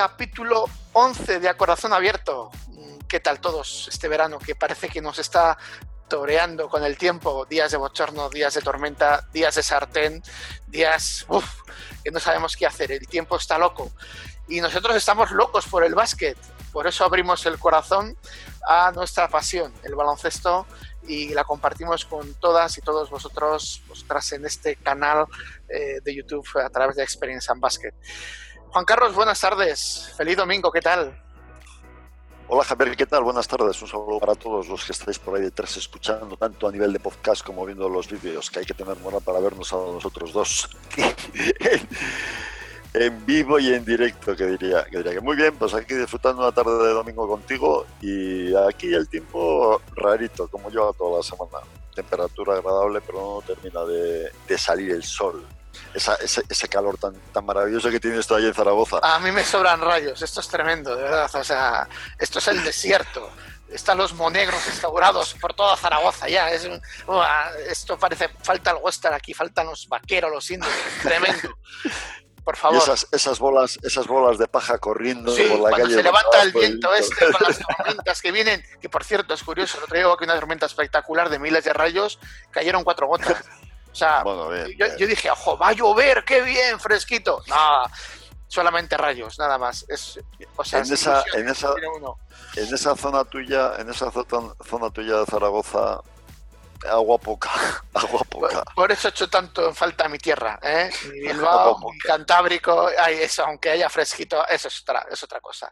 capítulo 11 de A Corazón Abierto. ¿Qué tal todos este verano que parece que nos está toreando con el tiempo? Días de bochorno, días de tormenta, días de sartén, días uf, que no sabemos qué hacer. El tiempo está loco. Y nosotros estamos locos por el básquet. Por eso abrimos el corazón a nuestra pasión, el baloncesto, y la compartimos con todas y todos vosotros, vosotras en este canal eh, de YouTube a través de Experience and Basket. Juan Carlos, buenas tardes. Feliz domingo, ¿qué tal? Hola Javier, ¿qué tal? Buenas tardes. Un saludo para todos los que estáis por ahí detrás escuchando, tanto a nivel de podcast como viendo los vídeos, que hay que tener moral para vernos a nosotros dos en vivo y en directo, que diría, que diría muy bien, pues aquí disfrutando una tarde de domingo contigo y aquí el tiempo rarito, como yo toda la semana. Temperatura agradable, pero no termina de salir el sol. Esa, ese, ese, calor tan, tan maravilloso que tiene esto ahí en Zaragoza. A mí me sobran rayos, esto es tremendo, de verdad. O sea, esto es el desierto. Están los monegros instaurados por toda Zaragoza ya. Es un, uh, esto parece, falta el western aquí, faltan los vaqueros, los indios, tremendo. Por favor. Y esas, esas, bolas, esas bolas de paja corriendo sí, por la cuando calle. se levanta el viento este con las tormentas que vienen, que por cierto es curioso, lo traigo aquí una tormenta espectacular de miles de rayos, cayeron cuatro gotas. O sea, bueno, bien, yo, bien. yo, dije, ojo, va a llover, qué bien, fresquito. No, solamente rayos, nada más. Es, o sea, en, esa, en, esa, en esa zona tuya, en esa zona, zona tuya de Zaragoza, agua poca, agua poca. Por, por, eso he hecho tanto en falta mi tierra, ¿eh? Mi Bilbao, mi Cantábrico, ay, eso, aunque haya fresquito, eso es otra, es otra cosa.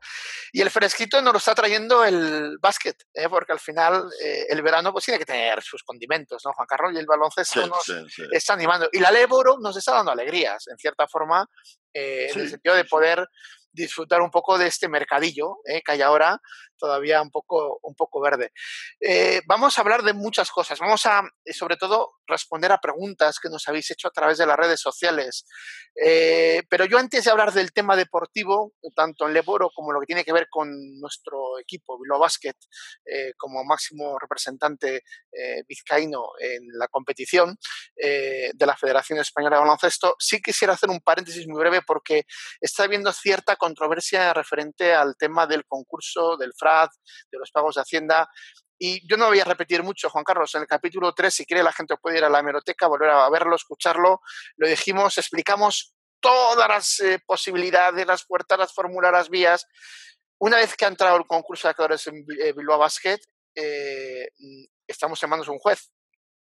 Y el fresquito nos lo está trayendo el básquet, ¿eh? porque al final eh, el verano pues tiene que tener sus condimentos, ¿no, Juan Carlos? Y el baloncesto sí, nos sí, sí. está animando. Y la Leboro nos está dando alegrías, en cierta forma, eh, en el sentido de poder disfrutar un poco de este mercadillo eh, que hay ahora todavía un poco, un poco verde. Eh, vamos a hablar de muchas cosas. Vamos a, sobre todo, responder a preguntas que nos habéis hecho a través de las redes sociales. Eh, pero yo antes de hablar del tema deportivo, tanto en Leboro como lo que tiene que ver con nuestro equipo, Bilbao Basket, eh, como máximo representante eh, vizcaíno en la competición de la Federación Española de Baloncesto, sí quisiera hacer un paréntesis muy breve porque está habiendo cierta controversia referente al tema del concurso del De los pagos de Hacienda. Y yo no voy a repetir mucho, Juan Carlos, en el capítulo 3, si quiere la gente puede ir a la hemeroteca, volver a verlo, escucharlo, lo dijimos, explicamos todas las eh, posibilidades, las puertas, las fórmulas, las vías. Una vez que ha entrado el concurso de actores en eh, Bilbao Basket, eh, estamos llamando a un juez,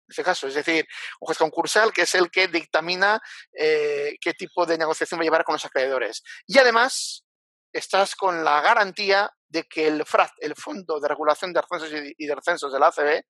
en este caso, es decir, un juez concursal que es el que dictamina eh, qué tipo de negociación va a llevar con los acreedores. Y además, estás con la garantía de que el FRAD, el Fondo de Regulación de Ascensos y de Descensos de la ACB,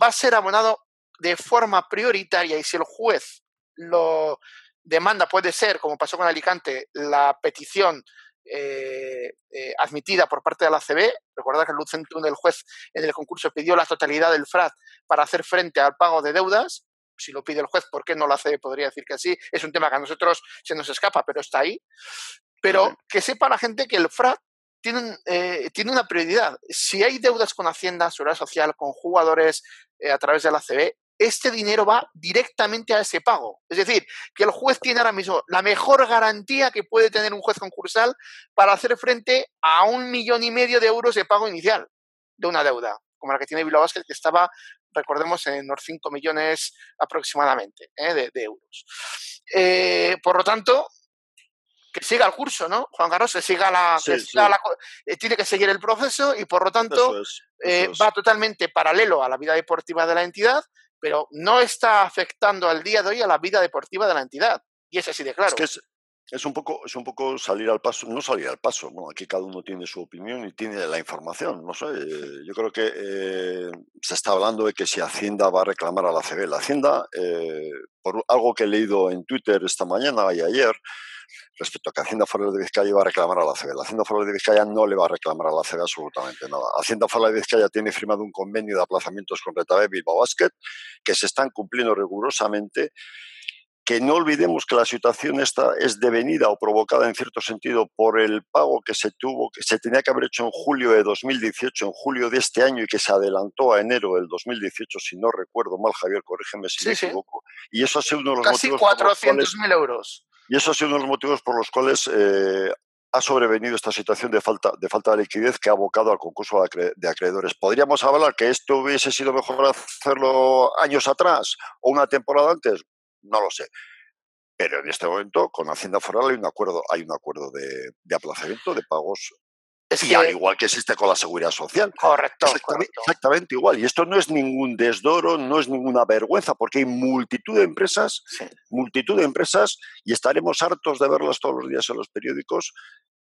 va a ser abonado de forma prioritaria y si el juez lo demanda, puede ser, como pasó con Alicante, la petición eh, eh, admitida por parte de la ACB. Recuerda que el del juez en el concurso pidió la totalidad del FRAD para hacer frente al pago de deudas. Si lo pide el juez, ¿por qué no la ACB podría decir que sí? Es un tema que a nosotros se nos escapa, pero está ahí. Pero que sepa la gente que el FRAD tiene, eh, tiene una prioridad. Si hay deudas con Hacienda, Seguridad Social, con jugadores eh, a través de la ACB, este dinero va directamente a ese pago. Es decir, que el juez tiene ahora mismo la mejor garantía que puede tener un juez concursal para hacer frente a un millón y medio de euros de pago inicial de una deuda, como la que tiene Bilbao Basket, que estaba, recordemos, en unos 5 millones aproximadamente ¿eh? de, de, euros. Eh, por lo tanto, que siga el curso, ¿no? Juan Carlos, que siga la, Sí, que sí. siga la- eh, tiene que seguir el proceso y por lo tanto es, eh, va totalmente paralelo a la vida deportiva de la entidad, pero no está afectando al día de hoy a la vida deportiva de la entidad. Y es así de claro. Es que es, es un poco, es un poco salir al paso, no salir al paso. Bueno, aquí cada uno tiene su opinión y tiene la información. No sé, eh, yo creo que eh, se está hablando de que si Hacienda va a reclamar a la CB. La Hacienda, por algo que he leído en Twitter esta mañana y ayer, respecto a que Hacienda Foral de Vizcaya iba a reclamar a la CB. La Hacienda Foral de Vizcaya no le va a reclamar a la CB absolutamente nada. Hacienda Foral de Vizcaya tiene firmado un convenio de aplazamientos con Retabé Bilbao Basket que se están cumpliendo rigurosamente que no olvidemos que la situación esta es devenida o provocada en cierto sentido por el pago que se tuvo, que se tenía que haber hecho en julio de 2018, en julio de este año y que se adelantó a enero del 2018, si no recuerdo mal, Javier, corrígeme si Sí, me sí. equivoco. Y eso ha sido uno de los Casi motivos cuales 400.000 euros. Y eso ha sido uno de los motivos por los cuales eh, ha sobrevenido esta situación de falta, de falta de liquidez que ha abocado al concurso de acreedores. ¿Podríamos hablar que esto hubiese sido mejor hacerlo años atrás o una temporada antes? No lo sé. Pero en este momento, con Hacienda Foral hay un acuerdo, hay un acuerdo de, de aplazamiento de pagos y al igual que existe con la seguridad social. Correcto exactamente, igual. Y esto no es ningún desdoro, no es ninguna vergüenza, porque hay multitud de empresas, multitud de empresas, y estaremos hartos de verlas todos los días en los periódicos,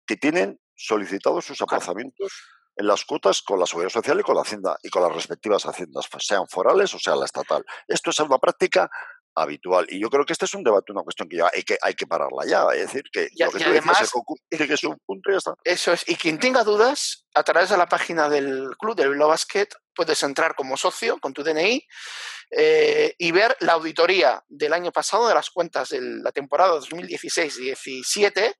que tienen solicitados sus aplazamientos en las cuotas con la seguridad social y con la hacienda y con las respectivas haciendas, sean forales o sea la estatal. Esto es una práctica habitual. Y yo creo que este es un debate, una cuestión que ya hay que, hay que pararla ya. Es decir, que lo que además, tiene que ser un punto y ya está. Eso es. Y quien tenga dudas, a través de la página del club, del Bilbao Basket, puedes entrar como socio con tu DNI eh, y ver la auditoría del año pasado de las cuentas de la temporada 2016-17,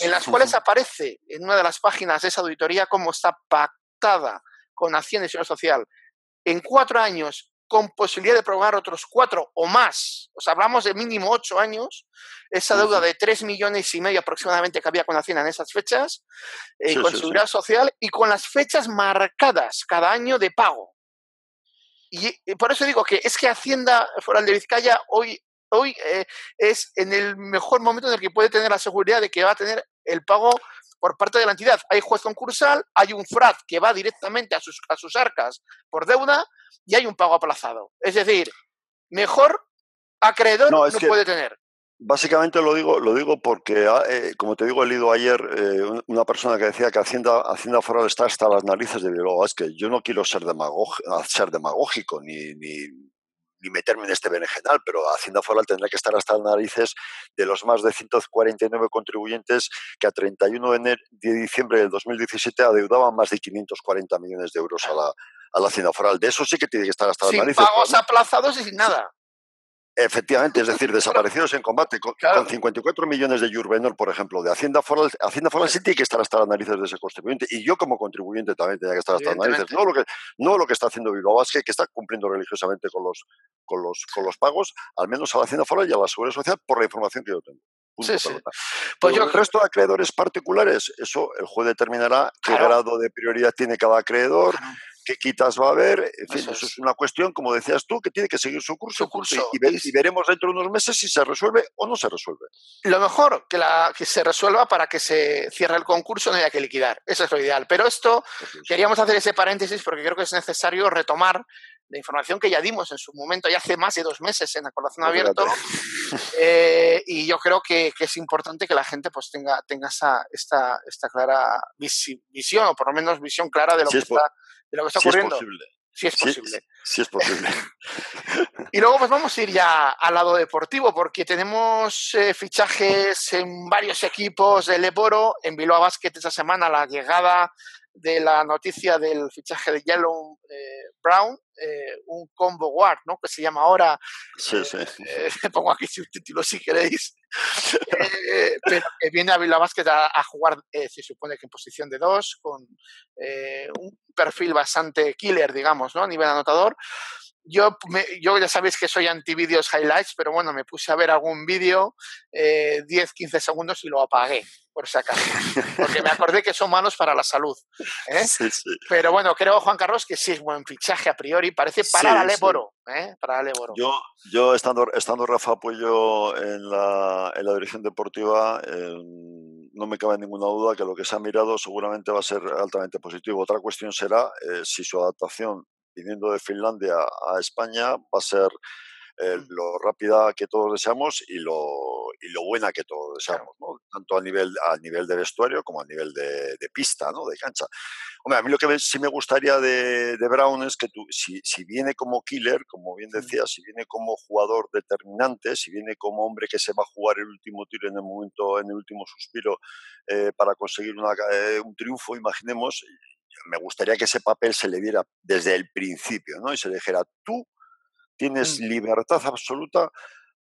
en las cuales aparece en una de las páginas de esa auditoría cómo está pactada con Hacienda y Seguridad Social en cuatro años con posibilidad de prorrogar otros cuatro o más, o sea, hablamos de mínimo ocho años, esa deuda de tres millones y medio aproximadamente que había con Hacienda en esas fechas, eh, con seguridad social y con las fechas marcadas cada año de pago. Y, por eso digo que es que Hacienda Foral de Vizcaya hoy, hoy eh, es en el mejor momento en el que puede tener la seguridad de que va a tener el pago por parte de la entidad. Hay juez concursal, hay un FRAD que va directamente a sus, a sus arcas por deuda y hay un pago aplazado. Es decir, mejor acreedor no, puede tener. Básicamente lo digo, lo digo porque, ah, eh, como te digo, he leído ayer eh, una persona que decía que Hacienda, Hacienda Foral está hasta las narices de Bilbao. Es que yo no quiero ser, ser demagógico ni, ni, ni meterme en este berenjenal, pero Hacienda Foral tendrá que estar hasta las narices de los más de 149 contribuyentes que a 31 de, de diciembre del 2017 adeudaban más de 540 millones de euros a la, a la Hacienda Foral. De eso sí que tiene que estar hasta las narices. Sin pagos aplazados y sin nada. Efectivamente, es decir, desaparecidos en combate. Con, 54 millones de Jurbenor, por ejemplo, de Hacienda Foral, Hacienda Foral sí tiene que estar hasta las narices de ese contribuyente. Y yo como contribuyente también tenía que estar hasta las narices. No lo que, no lo que está haciendo Bilbao Basque, que está cumpliendo religiosamente con los, con, los, con los pagos, al menos a la Hacienda Foral y a la Seguridad Social, por la información que yo tengo. Sí, sí. Pues yo... El resto de acreedores particulares, eso el juez determinará qué grado de prioridad tiene cada acreedor qué quitas va a haber. En fin, eso, es. una cuestión, como decías tú, que tiene que seguir su curso, Y, veremos dentro de unos meses si se resuelve o no se resuelve. Lo mejor, que, la, que se resuelva para que se cierre el concurso, no haya que liquidar. Eso es lo ideal. Pero esto, queríamos hacer ese paréntesis porque creo que es necesario retomar la información que ya dimos en su momento, ya hace más de dos meses en el corazón abierto. Eh, y yo creo que, es importante que la gente pues tenga, tenga esa, esta, esta clara visión, o por lo menos visión clara de lo que está de lo que está ocurriendo. Si es posible. Sí, es posible. y luego pues vamos a ir ya al lado deportivo porque tenemos eh, fichajes en varios equipos del Eboro, en Bilbao Basket esta semana la llegada de la noticia del fichaje de Yellow eh, Brown, eh, un combo guard, ¿no? Que se llama ahora. Sí, sí. pongo aquí su título si queréis. pero que viene a Bilbao Basket a, jugar, se supone que en posición de dos, con un perfil bastante killer, digamos, ¿no? A nivel anotador. Yo, yo ya sabéis que soy anti vídeos highlights, pero bueno, me puse a ver algún vídeo, 10-15 segundos y lo apagué por si acaso, porque me acordé que son malos para la salud. ¿eh? Pero bueno, creo, Juan Carlos, que sí es buen fichaje a priori, parece para el Éboro. ¿eh? Para Yo, yo estando, estando Rafa Apoyo en la, en la dirección deportiva, no me cabe ninguna duda que lo que se ha mirado seguramente va a ser altamente positivo. Otra cuestión será eh, si su adaptación viniendo de Finlandia a España va a ser eh, lo rápida que todos deseamos y lo, y lo buena que todos deseamos, ¿no? tanto a nivel, a nivel de vestuario como a nivel de, pista, ¿no? de cancha. Hombre, a mí lo que sí me gustaría de, Brown es que tú, si, si, viene como killer, como bien decías, si viene como jugador determinante, si viene como hombre que se va a jugar el último tiro en el momento, en el último suspiro eh, para conseguir una, eh, un triunfo, imaginemos, me gustaría que ese papel se le diera desde el principio, ¿no? Y se le dijera, tú Tienes mm. libertad absoluta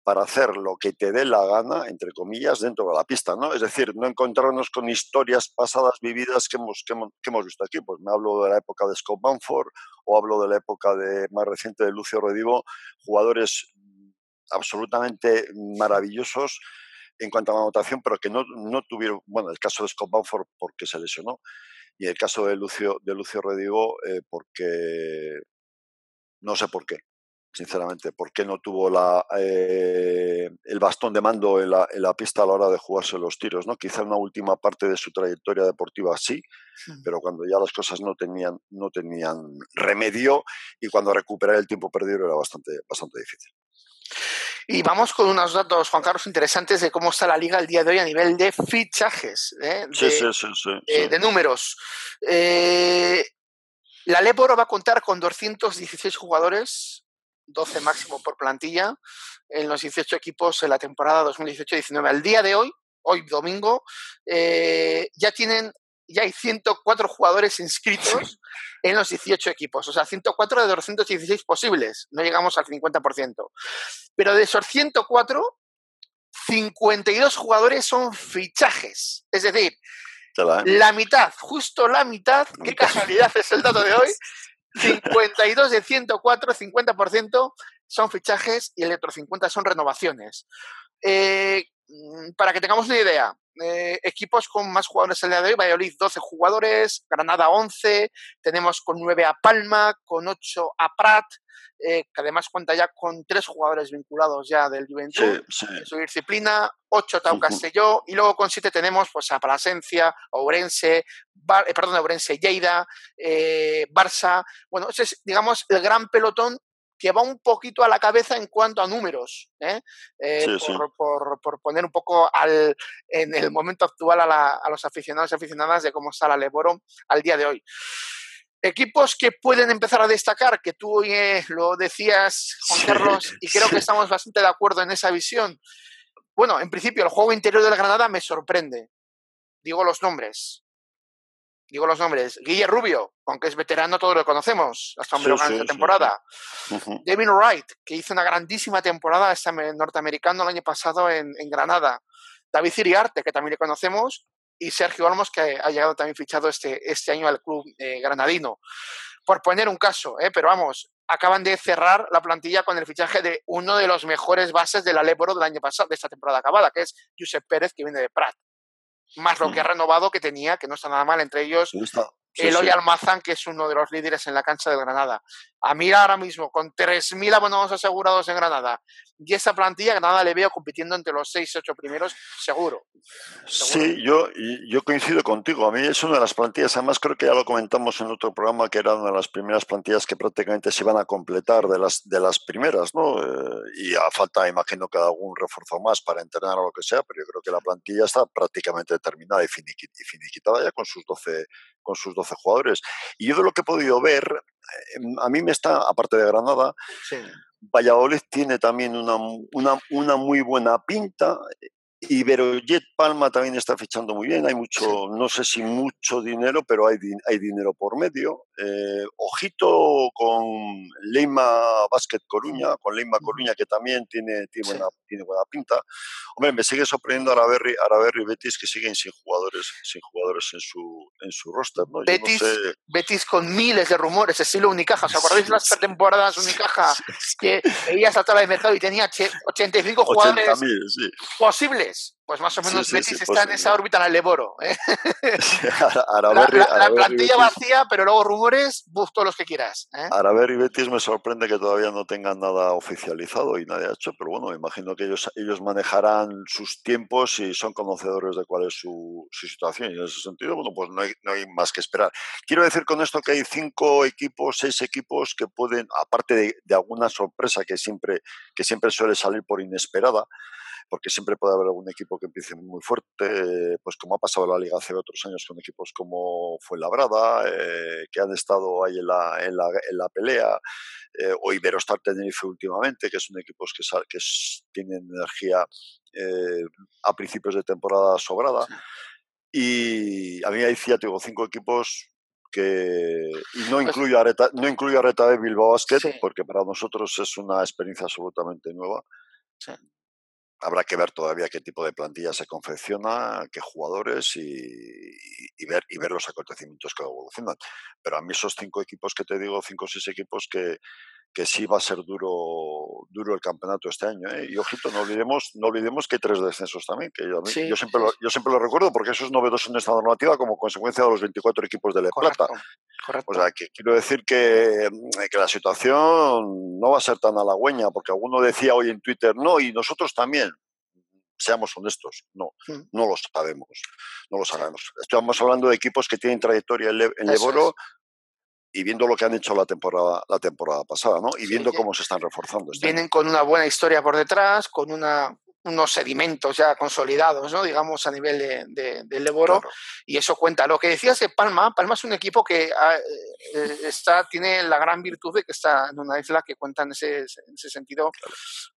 para hacer lo que te dé la gana, entre comillas, dentro de la pista, ¿no? Es decir, no encontrarnos con historias pasadas vividas que hemos, que hemos, visto aquí. Pues me hablo de la época de Scott Manford o hablo de la época de, más reciente de Lucio Redivo, jugadores absolutamente maravillosos en cuanto a la anotación, pero que no, no tuvieron, bueno, el caso de Scott Bamford porque se lesionó, y el caso de Lucio, de Lucio Redigo eh, porque no sé por qué, sinceramente, por qué no tuvo la, eh, el bastón de mando en la, en la, pista a la hora de jugarse los tiros, ¿no? Quizá en una última parte de su trayectoria deportiva sí, pero cuando ya las cosas no tenían, no tenían remedio y cuando recuperar el tiempo perdido era bastante, bastante difícil. Y vamos con unos datos, Juan Carlos, interesantes de cómo está la liga el día de hoy a nivel de fichajes, ¿eh? de, sí, sí, sí, eh, de, números. Eh, la Leporo va a contar con 216 jugadores, 12 máximo por plantilla, en los 18 equipos en la temporada 2018-19. Al día de hoy, hoy domingo, ya tienen ya hay 104 jugadores inscritos en los 18 equipos, o sea, 104 de 216 posibles, no llegamos al 50%. Pero de esos 104, 52 jugadores son fichajes, es decir, la mitad, justo la mitad, qué casualidad es el dato de hoy, 52 de 104, 50% son fichajes y el otro 50 son renovaciones. Eh, mm, para que tengamos una idea, eh, equipos con más jugadores el día de hoy. Valladolid 12 jugadores, Granada 11, tenemos con 9 a Palma, con 8 a Prat, eh, que además cuenta ya con 3 jugadores vinculados ya del Juventud, su disciplina, 8 Tau Castelló, y luego con 7 tenemos pues a Plasencia, Ourense, eh, perdón, Ourense Lleida, Barça. Bueno, ese es, digamos, el gran pelotón que va un poquito a la cabeza en cuanto a números, ¿eh? Eh, por, Por, poner un poco al, en el momento actual a, los aficionados y aficionadas de cómo está la Leboro al día de hoy. Equipos que pueden empezar a destacar, que tú eh, lo decías, Juan Carlos, y creo que estamos bastante de acuerdo en esa visión. Bueno, en principio, el juego interior del Granada me sorprende. Digo los nombres digo los nombres, Guille Rubio, aunque es veterano, todos lo conocemos, hasta un sí, sí, temporada. Devin Wright, que hizo una grandísima temporada este norteamericano el año pasado en, Granada. David Ciriarte, que también le conocemos, y Sergio Olmos, que ha llegado también fichado este, este año al club eh, granadino. Por poner un caso, eh, pero vamos, acaban de cerrar la plantilla con el fichaje de uno de los mejores bases del Aleboro del año pasado, de esta temporada acabada, que es Josep Pérez, que viene de Prat más lo que ha renovado que tenía, que no está nada mal, entre ellos. Eloy Almazán, que es uno de los líderes en la cancha del Granada. A mí ahora mismo, con 3.000 abonados asegurados en Granada, y esa plantilla, Granada le veo compitiendo entre los 6 8 primeros, seguro. Sí, yo, yo coincido contigo. A mí es una de las plantillas, además creo que ya lo comentamos en otro programa, que era una de las primeras plantillas que prácticamente se iban a completar de las, de las primeras, ¿no? Eh, y a falta, imagino que algún refuerzo más para entrenar o lo que sea, pero yo creo que la plantilla está prácticamente terminada y finiquitada ya con sus 12 con sus 12 jugadores. Y yo de lo que he podido ver, em, a mí me está, aparte de Granada, Valladolid tiene también una, una, una, muy buena pinta. Iberojet Palma también está fichando muy bien, hay mucho, no sé si mucho dinero, pero hay, hay dinero por medio. Eh, ojito con Leima Basket Coruña, con Leima Coruña que también tiene, tiene, buena, tiene buena pinta. Hombre, me sigue sorprendiendo Araberri, Araberri y Betis que siguen sin jugadores, sin jugadores en su, en su roster. ¿no? Betis, Betis con miles de rumores, estilo Unicaja. ¿Os acordáis de las temporadas Unicaja que veías a toda de mercado y tenía 85 jugadores posibles? Pues más o menos Betis está en esa órbita en el Leboro. ¿eh? la, plantilla vacía, pero luego rumores, buf, todos los que quieras. ¿eh? Araber y Betis me sorprende que todavía no tengan nada oficializado y nadie ha hecho, pero bueno, me imagino que ellos, ellos manejarán sus tiempos y son conocedores de cuál es su, situación. Y en ese sentido, bueno, pues no hay, no hay, más que esperar. Quiero decir con esto que hay cinco equipos, seis equipos que pueden, aparte de, de alguna sorpresa que siempre, que siempre suele salir por inesperada, porque siempre puede haber algún equipo que empiece muy fuerte, pues como ha pasado en la Liga hace otros años con equipos como Fuenlabrada, eh, que han estado ahí en la, en la, en la pelea, eh, o Iberostar Tenerife últimamente, que son equipos que, que tienen energía eh, a principios de temporada sobrada. Y a mí ahí ya tengo cinco equipos que y no pues incluyo a Reta, no incluyo a Reta de Bilbao Basket porque para nosotros es una experiencia absolutamente nueva. Sí habrá que ver todavía qué tipo de plantilla se confecciona, qué jugadores y, ver, y ver los acontecimientos que evolucionan. Pero a mí esos cinco equipos que te digo, cinco o seis equipos que, que sí va a ser duro duro el campeonato este año. ¿eh? Y ojito, no olvidemos, no olvidemos que hay tres descensos también, que yo, yo siempre Lo, yo siempre lo recuerdo porque eso es novedoso en esta normativa como consecuencia de los 24 equipos de La Plata. O sea, que quiero decir que, que, la situación no va a ser tan halagüeña, porque alguno decía hoy en Twitter, no, y nosotros también. Seamos honestos, no, mm. no lo sabemos, no lo sabemos. Estamos hablando de equipos que tienen trayectoria en, Leboro, y viendo lo que han hecho la temporada, la temporada pasada, ¿no? Y viendo cómo se están reforzando. Este vienen con una buena historia por detrás, con una, unos sedimentos ya consolidados, ¿no? digamos, a nivel de, de, Leboro, y eso cuenta. Lo que decías de Palma, Palma es un equipo que ah, eh, está, tiene la gran virtud de que está en una isla que cuenta en ese, en ese sentido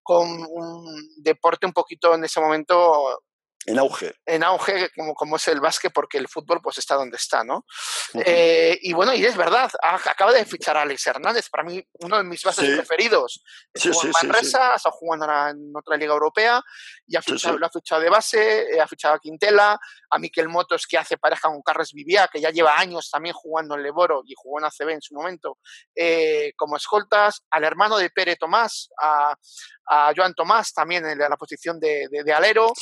con un deporte un poquito en ese momento en auge. En auge, como, como es el básquet, porque el fútbol pues está donde está, ¿no? Eh, y bueno, y es verdad, acaba de fichar a Alex Hernández, para mí uno de mis bases preferidos. Estuvo en Manresa, está jugando en otra liga europea, y ha fichado, lo ha fichado de base, eh, ha fichado a Quintela, a Miquel Motos, que hace pareja con Carles Vivia, que ya lleva años también jugando en Leboro y jugó en ACB en su momento, eh, como escoltas, al hermano de Pere Tomás, a, a Joan Tomás también en la posición de, de, alero.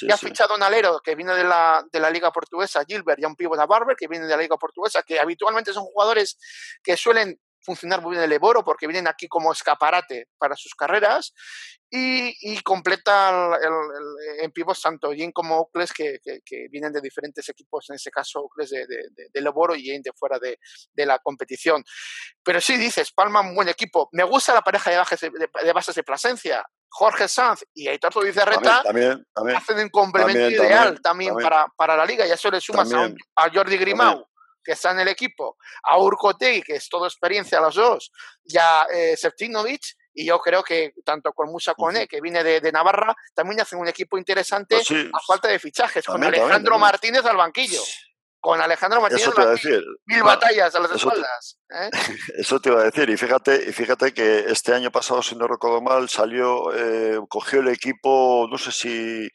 y ha fichado un alero que viene de la, de la Liga Portuguesa, Gilbert, y un pívot a Barber que viene de la Liga Portuguesa, que habitualmente son jugadores que suelen funcionar muy bien el Eboro porque vienen aquí como escaparate para sus carreras y, y completa el, en pivos tanto como Ocles que, que, vienen de diferentes equipos, en ese caso Ocles de, de, Leboro y Jin de fuera de, de, la competición. Pero sí dices, Palma, un buen equipo. Me gusta la pareja de, bases de, bases de Plasencia. Jorge Sanz y Aitor Zubizarreta también, también, hacen un complemento ideal también, para, para, la liga y eso le sumas a, a, Jordi Grimau que está en el equipo, a Urcotegui, que es todo experiencia los dos, y a eh, y yo creo que tanto con Musa Cone, que viene de, Navarra, también hacen un equipo interesante pues a falta de fichajes, con Alejandro Martínez al banquillo. Con Alejandro Martínez al banquillo. Mil batallas a las espaldas. ¿eh? Eso te iba a decir. Y fíjate, y fíjate que este año pasado, si no recuerdo mal, salió, eh, cogió el equipo, no sé si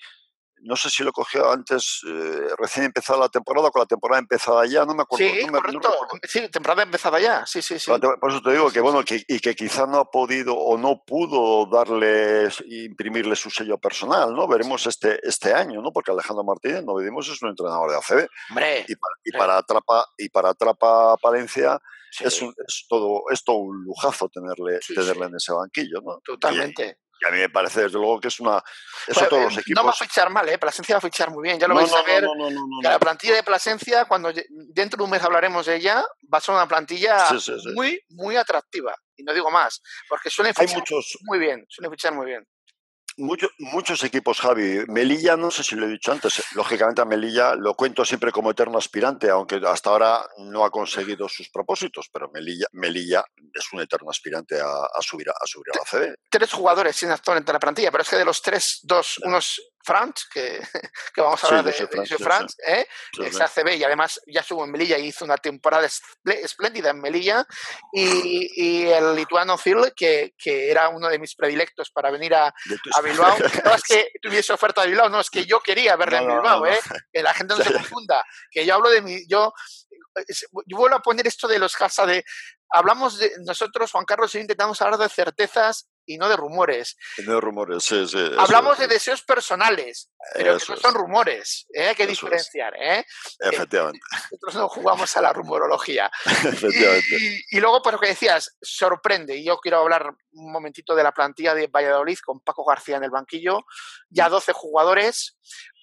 no sé si lo cogió antes, eh, recién empezada la temporada, con la temporada empezada ya, no me acuerdo. Sí, correcto. sí, temporada empezada ya, sí, sí, sí. Por eso te digo que, bueno, que, y que quizá no ha podido o no pudo darle, imprimirle su sello personal, ¿no? Veremos este, este año, ¿no? Porque Alejandro Martínez, no olvidemos, es un entrenador de ACB. Hombre, y para, y para Atrapa, y para Atrapa Palencia es, es, todo, es todo un lujazo tenerle, tenerle en ese banquillo, ¿no? Totalmente a mí me parece desde luego que es una... Eso todos los equipos... No va a fichar mal, ¿eh? Plasencia va a fichar muy bien, ya lo vais a ver. la plantilla de Plasencia, cuando dentro de un mes hablaremos de ella, va a ser una plantilla muy, muy atractiva. Y no digo más, porque suelen fichar muchos... muy bien, suelen fichar muy bien. Muchos, muchos equipos, Javi. Melilla, no sé si lo he dicho antes, lógicamente a Melilla lo cuento siempre como eterno aspirante, aunque hasta ahora no ha conseguido sus propósitos, pero Melilla, Melilla es un eterno aspirante a, subir, a, subir a la CB. Tres jugadores sin actualmente en la plantilla, pero es que de los tres, dos, unos Franz, que, que, vamos a hablar de, de Franz, ¿eh? ACB y además ya estuvo en Melilla y hizo una temporada espléndida en Melilla, y, y el lituano Phil, que, que, era uno de mis predilectos para venir a, a Bilbao. No es que tuviese oferta de Bilbao, no, es que yo quería verle en Bilbao, ¿eh? que la gente no se confunda, que yo hablo de mi, yo, yo vuelvo a poner esto de los casa de, hablamos de, nosotros, Juan Carlos, intentamos hablar de certezas y no de rumores. No de rumores, sí, sí. Hablamos de deseos personales, pero que no son rumores. ¿eh? Hay que diferenciar. ¿eh? Efectivamente. nosotros no jugamos a la rumorología. Efectivamente. Y, luego, por lo que decías, sorprende. Y yo quiero hablar un momentito de la plantilla de Valladolid con Paco García en el banquillo. Ya 12 mm. jugadores.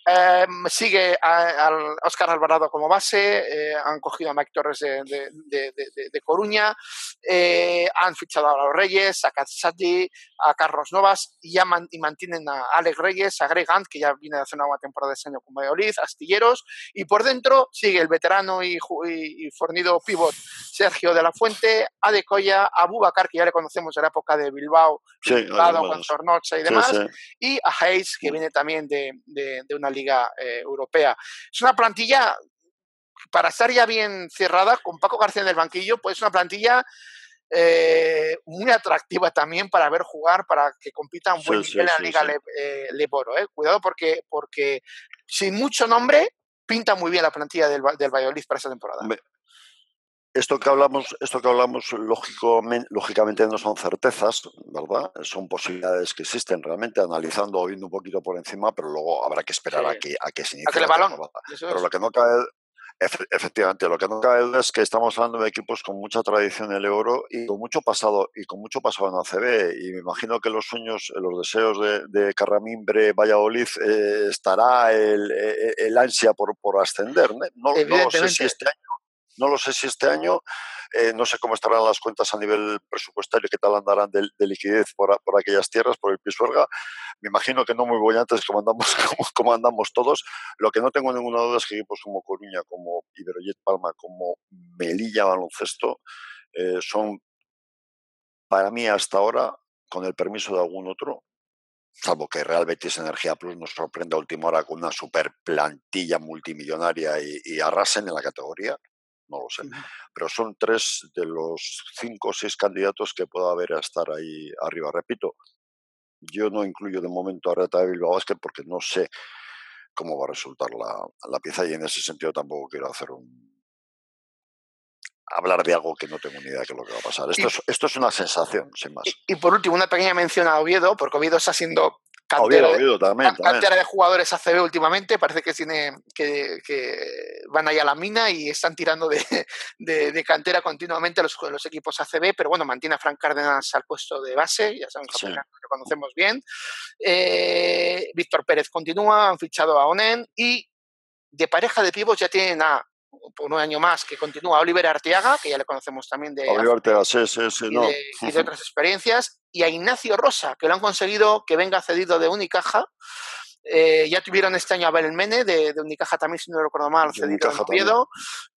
Em, sigue al Oscar Alvarado como base, eh, han cogido a Mike Torres de, de, de, Coruña, eh, han fichado a los Reyes, a Katsati, a Carlos Novas y, ya y mantienen a Alex Reyes, a Greg Hunt, que ya viene de hacer una temporada de este año con Valladolid, Astilleros, y por dentro sigue el veterano y, y, fornido pivot Sergio de la Fuente, a Decoya, a Bubacar, que ya le conocemos de la época de Bilbao, sí, con Sornocha y demás, y a Hayes, que viene también de, una Liga eh, Europea. Es una plantilla, para estar ya bien cerrada, con Paco García en el banquillo, pues es una plantilla eh, muy atractiva también para ver jugar, para que compita un buen nivel en la Liga eh, Leboro. Cuidado porque, porque sin mucho nombre, pinta muy bien la plantilla del, del Valladolid para esta temporada. Esto que hablamos, esto que hablamos lógicamente no son certezas, ¿verdad? Son posibilidades que existen realmente, analizando o viendo un poquito por encima, pero luego habrá que esperar a que a que se inicie. Pero lo que no cae, efectivamente, lo que no cae es que estamos hablando de equipos con mucha tradición en el euro y con mucho pasado y con mucho pasado en ACB. Y me imagino que los sueños, los deseos de, de Carramimbre, Valladolid, eh, estará el, el, el, ansia por, por ascender. No, no sé si este año no lo sé si este año, eh, no sé cómo estarán las cuentas a nivel presupuestario, qué tal andarán de, liquidez por, aquellas tierras, por el Pisuerga. Me imagino que no muy bollantes como andamos, andamos todos. Lo que no tengo ninguna duda es que equipos como Coruña, como Iberoyet Palma, como Melilla Baloncesto, eh, son para mí hasta ahora, con el permiso de algún otro, salvo que Real Betis Energía Plus nos sorprenda a última hora con una super plantilla multimillonaria y, y arrasen en la categoría, no lo sé. Pero son tres de los cinco o seis candidatos que pueda haber a estar ahí arriba. Repito, yo no incluyo de momento a Reta de Bilbao Basket porque no sé cómo va a resultar la, la pieza y en ese sentido tampoco quiero hacer un, hablar de algo que no tengo ni idea de qué es lo que va a pasar. Esto, es, esto es una sensación, sin más. Y, y, por último, una pequeña mención a Oviedo, porque Oviedo está siendo cantera, de, jugadores ACB últimamente, parece que tiene que, van ahí a la mina y están tirando de, de, cantera continuamente los, los, equipos ACB, pero bueno, mantiene a Frank Cárdenas al puesto de base, ya sabemos que lo conocemos bien. Eh, Víctor Pérez continúa, han fichado a Onen y de pareja de pibos ya tienen a por un año más que continúa Oliver Arteaga, que ya le conocemos también de, Oliver Arteaga, sí, sí, sí, y, de, y, de, otras experiencias, y a Ignacio Rosa, que lo han conseguido que venga cedido de Unicaja. Eh, ya tuvieron este año a Belmene de, de, Unicaja también, si no recuerdo mal, cedido en Oviedo,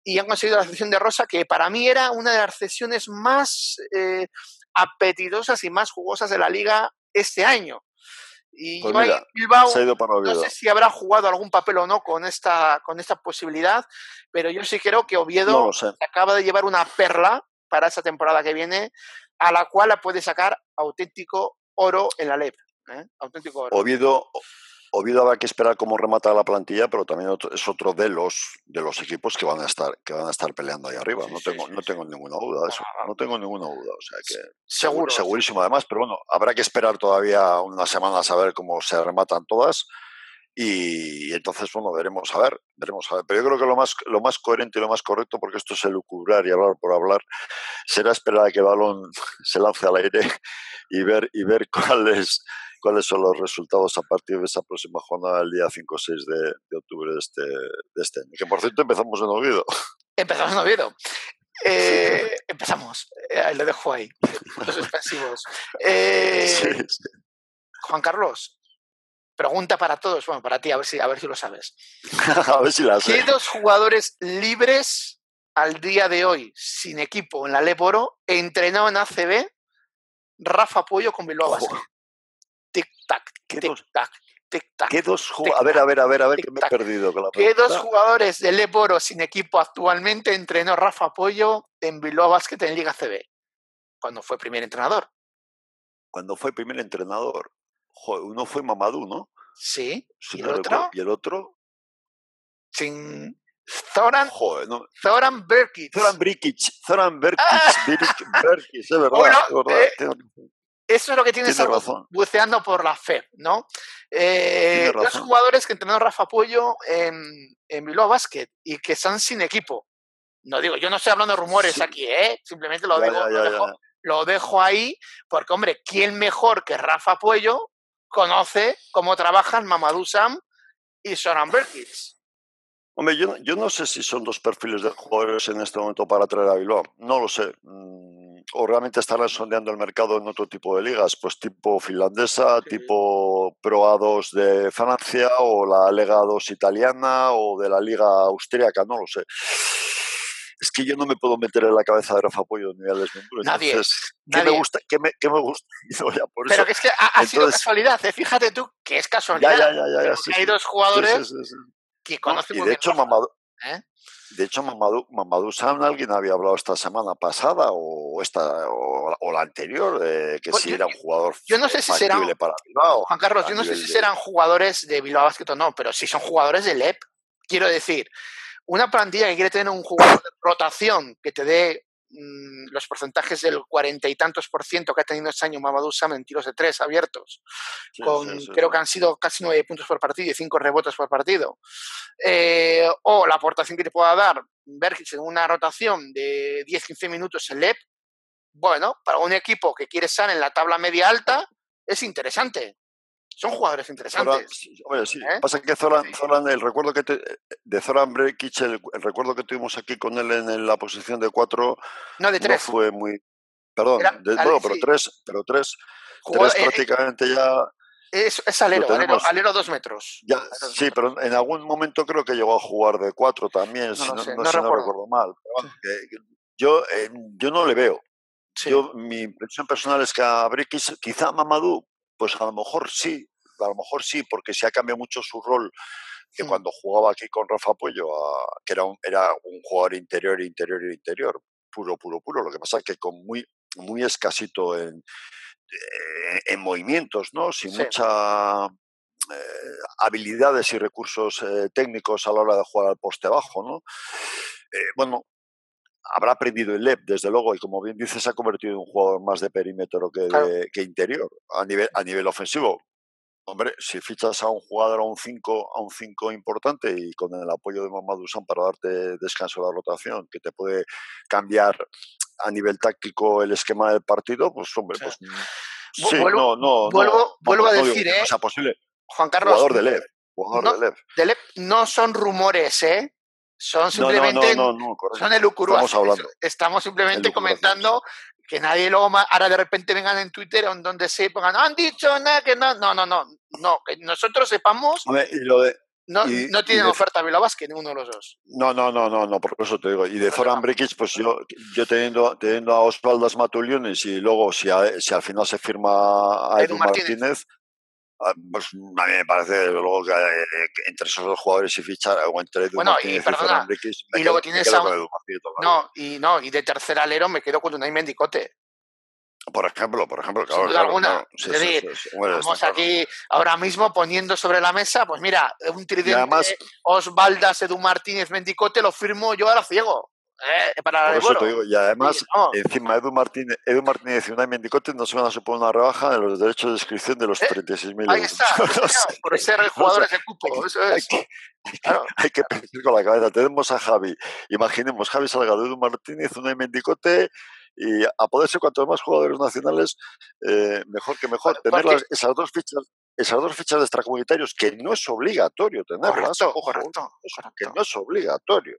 y han conseguido la cesión de Rosa, que para mí era una de las cesiones más eh, apetitosas y más jugosas de la liga este año. Y pues mira, Bilbao, no sé si habrá jugado algún papel o no con esta, con esta posibilidad, pero yo sí creo que Oviedo no acaba de llevar una perla para esa temporada que viene, a la cual la puede sacar auténtico oro en la LEP. ¿eh? Auténtico oro. Oviedo, Oviedo habrá que esperar cómo remata la plantilla, pero también es otro de los de los equipos que van a estar que van a estar peleando ahí arriba. No tengo no tengo ninguna duda de eso. No tengo ninguna duda. O sea que seguro segurísimo además. Pero bueno, habrá que esperar todavía unas semanas a ver cómo se rematan todas. Y, entonces, bueno, veremos a ver, veremos a ver. Pero yo creo que lo más, lo más coherente y lo más correcto, porque esto es elucubrar y hablar por hablar, será esperar a que el balón se lance al aire y ver, y ver cuáles cuáles son los resultados a partir de esa próxima jornada el día 5 o 6 de, de octubre de este, de este, año. Que por cierto empezamos en Oviedo. Empezamos en Oviedo. Eh, empezamos. Eh, lo dejo ahí. Los expansivos. Eh, sí, sí. Juan Carlos, pregunta para todos. Bueno, para ti, a ver si, a ver si lo sabes. a ver si la sé. ¿Qué dos jugadores libres al día de hoy, sin equipo en la Leporo, entrenado en ACB, Rafa Puello con Bilbao Basket? Tic-tac, tic-tac, tic-tac. ¿Qué dos jugadores? A ver, a ver, a ver, a ver, que me he perdido con la ¿Qué dos jugadores del Leporo sin equipo actualmente entrenó Rafa Pollo en Bilbao Basket en Liga CB? Cuando fue primer entrenador. Cuando fue primer entrenador. Joder, uno fue Mamadou, ¿no? Sí. Si ¿Y no el otro? ¿Y el otro? Sin Zoran, Joder, no. Zoran Berkic. Zoran Brikic, Zoran Berkic, Ah. Brikic, Berkic, es verdad, Bueno, es verdad. eh, Eso es lo que algo razón. buceando por la fe, ¿no? Eh, dos razón. jugadores que entrenó Rafa Puello en, en Bilbao Basket y que están sin equipo. No digo, yo no estoy hablando de rumores Sí. aquí, ¿eh? Simplemente lo, Ya, digo, ya, lo ya, dejo, ya. lo dejo ahí, porque, hombre, ¿quién mejor que Rafa Puello conoce cómo trabajan Mamadou Sam y Soran Berkic? Hombre, yo, yo no sé si son dos perfiles de jugadores en este momento para traer a Bilbao. No lo sé. Mm, O realmente estarán sondeando el mercado en otro tipo de ligas, pues tipo finlandesa, Sí. tipo Pro A2 de Francia, o la Lega 2 italiana, o de la Liga austríaca, no lo sé. Es que yo no me puedo meter en la cabeza de Rafa Pollo ni a Desmembro. Nadie, Entonces, ¿qué nadie. me gusta? ¿Qué me, qué me gusta? Y no, por Pero eso. que es que ha, ha sido casualidad, ¿eh? fíjate tú que es casualidad. ya, ya, ya, ya, porque sí, hay sí. dos jugadores que No, conocen y muy de hecho, Mamadou, ¿eh? De hecho, Mamadou, Mamadou Sam, alguien había hablado esta semana pasada o esta o, o la anterior, de que Pues si yo- era un jugador yo no sé si para Bilbao. Juan Carlos, yo no sé si de- serán jugadores de Bilbao Basket o no, pero sí son jugadores del EP. Quiero decir, una plantilla que quiere tener un jugador de rotación que te dé los porcentajes del cuarenta y tantos por ciento que ha tenido este año Mamadou Sam en tiros de tres abiertos, con creo que han sido casi nueve puntos por partido y cinco rebotes por partido, eh, o la aportación que te pueda dar Bergis en una rotación de 10-15 minutos en LEP, bueno, para un equipo que quiere estar en la tabla media alta, es interesante son jugadores interesantes. sí. ¿Eh? Pasa que Zoran, el recuerdo que de Zoran Brekic, el, recuerdo que tuvimos aquí con él en, la posición de cuatro, no, de tres. fue muy. Perdón, de, bueno, pero tres, pero tres, tres eh, prácticamente ya. Es, es alero, alero, dos metros. Ya, sí, pero en algún momento creo que llegó a jugar de cuatro también, si, no, recuerdo. mal. yo, eh, yo no le veo. Yo, mi impresión personal es que a Brekic, quizá Mamadou, pues a lo mejor sí, a lo mejor sí, porque se ha cambiado mucho su rol que mm. cuando jugaba aquí con Rafa Puello, que era un, era un jugador interior, interior, interior, puro, puro, puro. Lo que pasa es que con muy, muy escasito en, eh, en, movimientos, ¿no? Sin mucha eh, habilidades y recursos eh, técnicos a la hora de jugar al poste bajo, ¿no? bueno, habrá aprendido el LEP, desde luego, y como bien dices, se ha convertido en un jugador más de perímetro que, que interior a nivel, a nivel ofensivo. Hombre, si fichas a un jugador a un 5 a un 5 importante y con el apoyo de Mamadou para darte descanso de la rotación, que te puede cambiar a nivel táctico el esquema del partido, pues hombre, pues sí, vuelvo, no, no, vuelvo, vuelvo a decir, ¿eh? sea posible. Juan Carlos, jugador de LEP, jugador no, de LEP. De LEP no son rumores, ¿eh? Son simplemente no, no, son elucubraciones. Estamos, Estamos simplemente comentando que nadie luego ahora de repente vengan en Twitter donde se pongan, han dicho nada, que no, no, no, no, no, que nosotros sepamos. no, no tienen oferta Vilavas que ninguno de los dos. No, no, no, no, no, por eso te digo. Y de Zoran Brikic, pues yo, yo teniendo, teniendo a Osvaldas Matuliones y luego si, si al final se firma a Edu, Martínez pues a mí me parece luego que, eh, entre esos dos jugadores y fichar o entre Edu bueno, y, perdona, y, luego tienes a no y no y de tercer alero me quedo con Unai Mendicote por ejemplo, por ejemplo, claro. Sin alguna. es decir, estamos aquí ahora mismo poniendo sobre la mesa, pues mira, un tridente además, Osvaldas, Edu Martínez, Mendicote, lo firmo yo ahora ciego. Eh, para Por eso te digo, y además, encima Edu Martínez, Edu Martínez y Unai Mendicote no se van a suponer una rebaja de los derechos de inscripción de los 36.000 eh, euros. Ahí está, por ser cupo, eso es. Hay que, pensar con la cabeza. Tenemos a Javi, imaginemos, Javi Salgado, Edu Martínez, Unai Mendicote, y a poder ser cuantos más jugadores nacionales, eh, mejor que mejor. Tener esas dos fichas esas dos fichas de extracomunitarios, que no es obligatorio tenerlas, correcto, que no es obligatorio.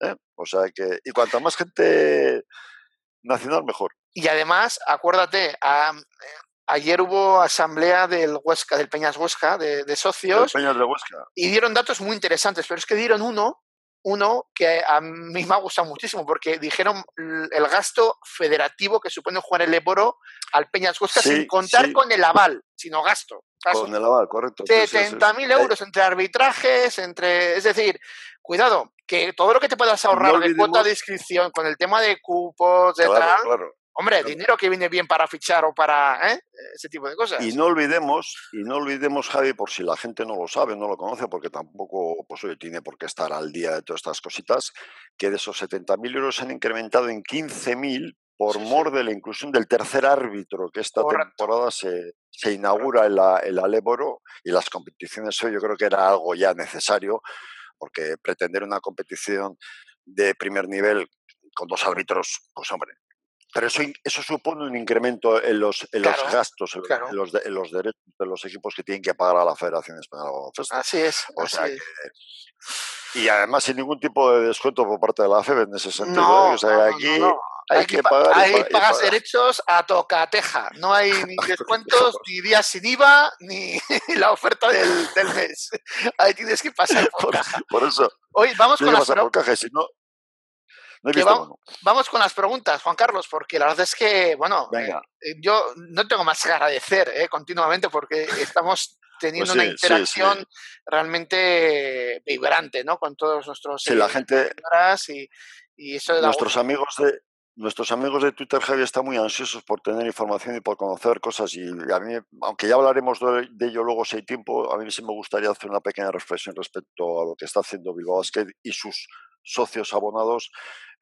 ¿Eh? O sea que, y cuanta más gente nacional, mejor. Y además, acuérdate, ayer hubo asamblea del Huesca, del Peñas Huesca, de, socios. Peñas de Huesca. Y dieron datos muy interesantes, pero es que dieron uno, uno que a mí me ha gustado muchísimo, porque dijeron el gasto federativo que supone jugar el Eboro al Peñas Huesca sin contar con el aval, sino gasto. Con el aval, correcto. 70.000 euros entre arbitrajes, entre. Es decir, cuidado, que todo lo que te puedas ahorrar de cuota de inscripción con el tema de cupos, de hombre, dinero que viene bien para fichar o para ¿eh? ese tipo de cosas. Y no olvidemos, y no olvidemos, Javi, por si la gente no lo sabe, no lo conoce, porque tampoco pues, oye, tiene por qué estar al día de todas estas cositas, que de esos 70.000 euros se han incrementado en 15.000 por mor de la inclusión del tercer árbitro, que esta temporada se, se inaugura en la, el Aléboro y las competiciones, yo creo que era algo ya necesario porque pretender una competición de primer nivel con dos árbitros, pues hombre. Pero eso, eso supone un incremento en los, en los gastos, en, los, los, derechos de los equipos que tienen que pagar a la Federación Española de Baloncesto. Así es. y además sin ningún tipo de descuento por parte de la FEB en ese sentido. ¿eh? o sea, aquí hay, que, pagar. Hay pagas derechos a tocateja. No hay ni descuentos, ni días sin IVA, ni la oferta del, del mes. Ahí tienes que pasar por, caja. Por eso. Hoy vamos con las preguntas. no, vamos, con las preguntas, Juan Carlos, porque la verdad es que, bueno, eh, eh, yo no tengo más que agradecer eh, continuamente porque estamos teniendo pues una interacción realmente vibrante, ¿no? Con todos nuestros sí, la gente, y, y eso nuestros amigos de nuestros amigos de Twitter, Javi, están muy ansiosos por tener información y por conocer cosas. Y a mí, aunque ya hablaremos de, ello luego si hay tiempo, a mí sí me gustaría hacer una pequeña reflexión respecto a lo que está haciendo Bilbao Basket y sus socios abonados,